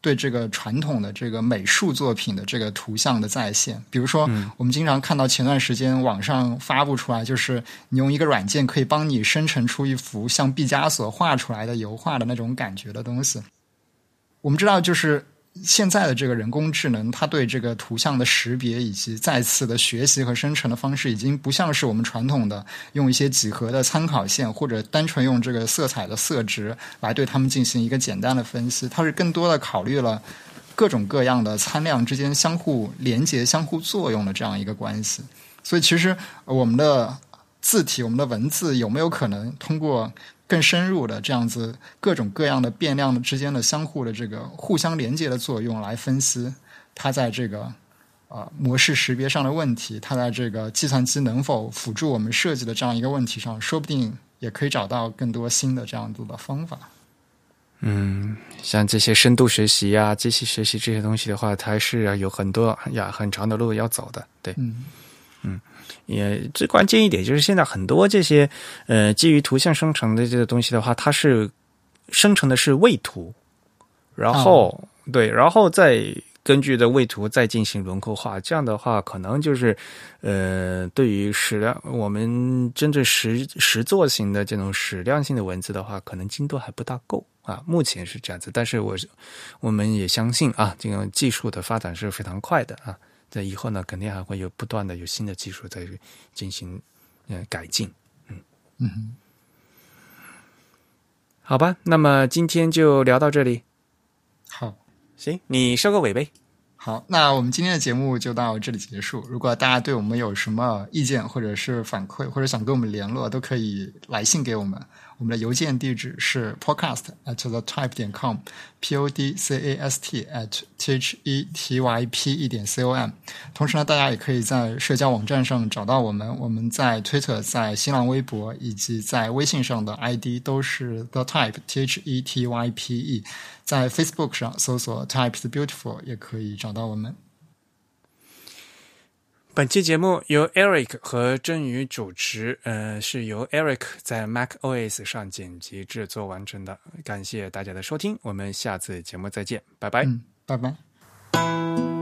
对这个传统的这个美术作品的这个图像的再现。比如说，我们经常看到前段时间网上发布出来，就是你用一个软件可以帮你生成出一幅像毕加索画出来的油画的那种感觉的东西。我们知道，就是现在的这个人工智能，它对这个图像的识别以及再次的学习和生成的方式，已经不像是我们传统的用一些几何的参考线，或者单纯用这个色彩的色值来对它们进行一个简单的分析。它是更多的考虑了各种各样的参量之间相互连接、相互作用的这样一个关系。所以，其实我们的字体、我们的文字有没有可能通过更深入的这样子各种各样的变量的之间的相互的这个互相连接的作用来分析它在这个呃模式识别上的问题，它在这个计算机能否辅助我们设计的这样一个问题上，说不定也可以找到更多新的这样子的方法。
嗯，像这些深度学习呀、机器学习这些东西的话，它还是有很多呀很长的路要走的。对，
嗯
也最关键一点就是现在很多这些呃基于图像生成的这个东西的话，它是生成的是位图，然后、对，然后再根据的位图再进行轮廓化，这样的话可能就是呃对于矢量我们针对实实作型的这种矢量性的文字的话，可能精度还不大够啊。目前是这样子，但是我我们也相信啊，这个技术的发展是非常快的啊。在以后呢，肯定还会有不断的有新的技术在进行呃改进。
嗯，
好吧，那么今天就聊到这里。
好。
行，你收个尾呗。
好，那我们今天的节目就到这里结束。如果大家对我们有什么意见或者是反馈，或者想跟我们联络，都可以来信给我们。我们的邮件地址是 podcast at the type 点 com，p o d c a s t at t h e t y p 一点 c o m。同时呢，大家也可以在社交网站上找到我们。我们在 Twitter、在新浪微博以及在微信上的 ID 都是 the type t h e t y p e。在 Facebook 上搜索 Type is Beautiful 也可以找到我们。
本期节目由 Eric 和振宇主持，呃，是由 Eric 在 Mac OS 上剪辑制作完成的。感谢大家的收听，我们下次节目再见，拜拜。
拜拜。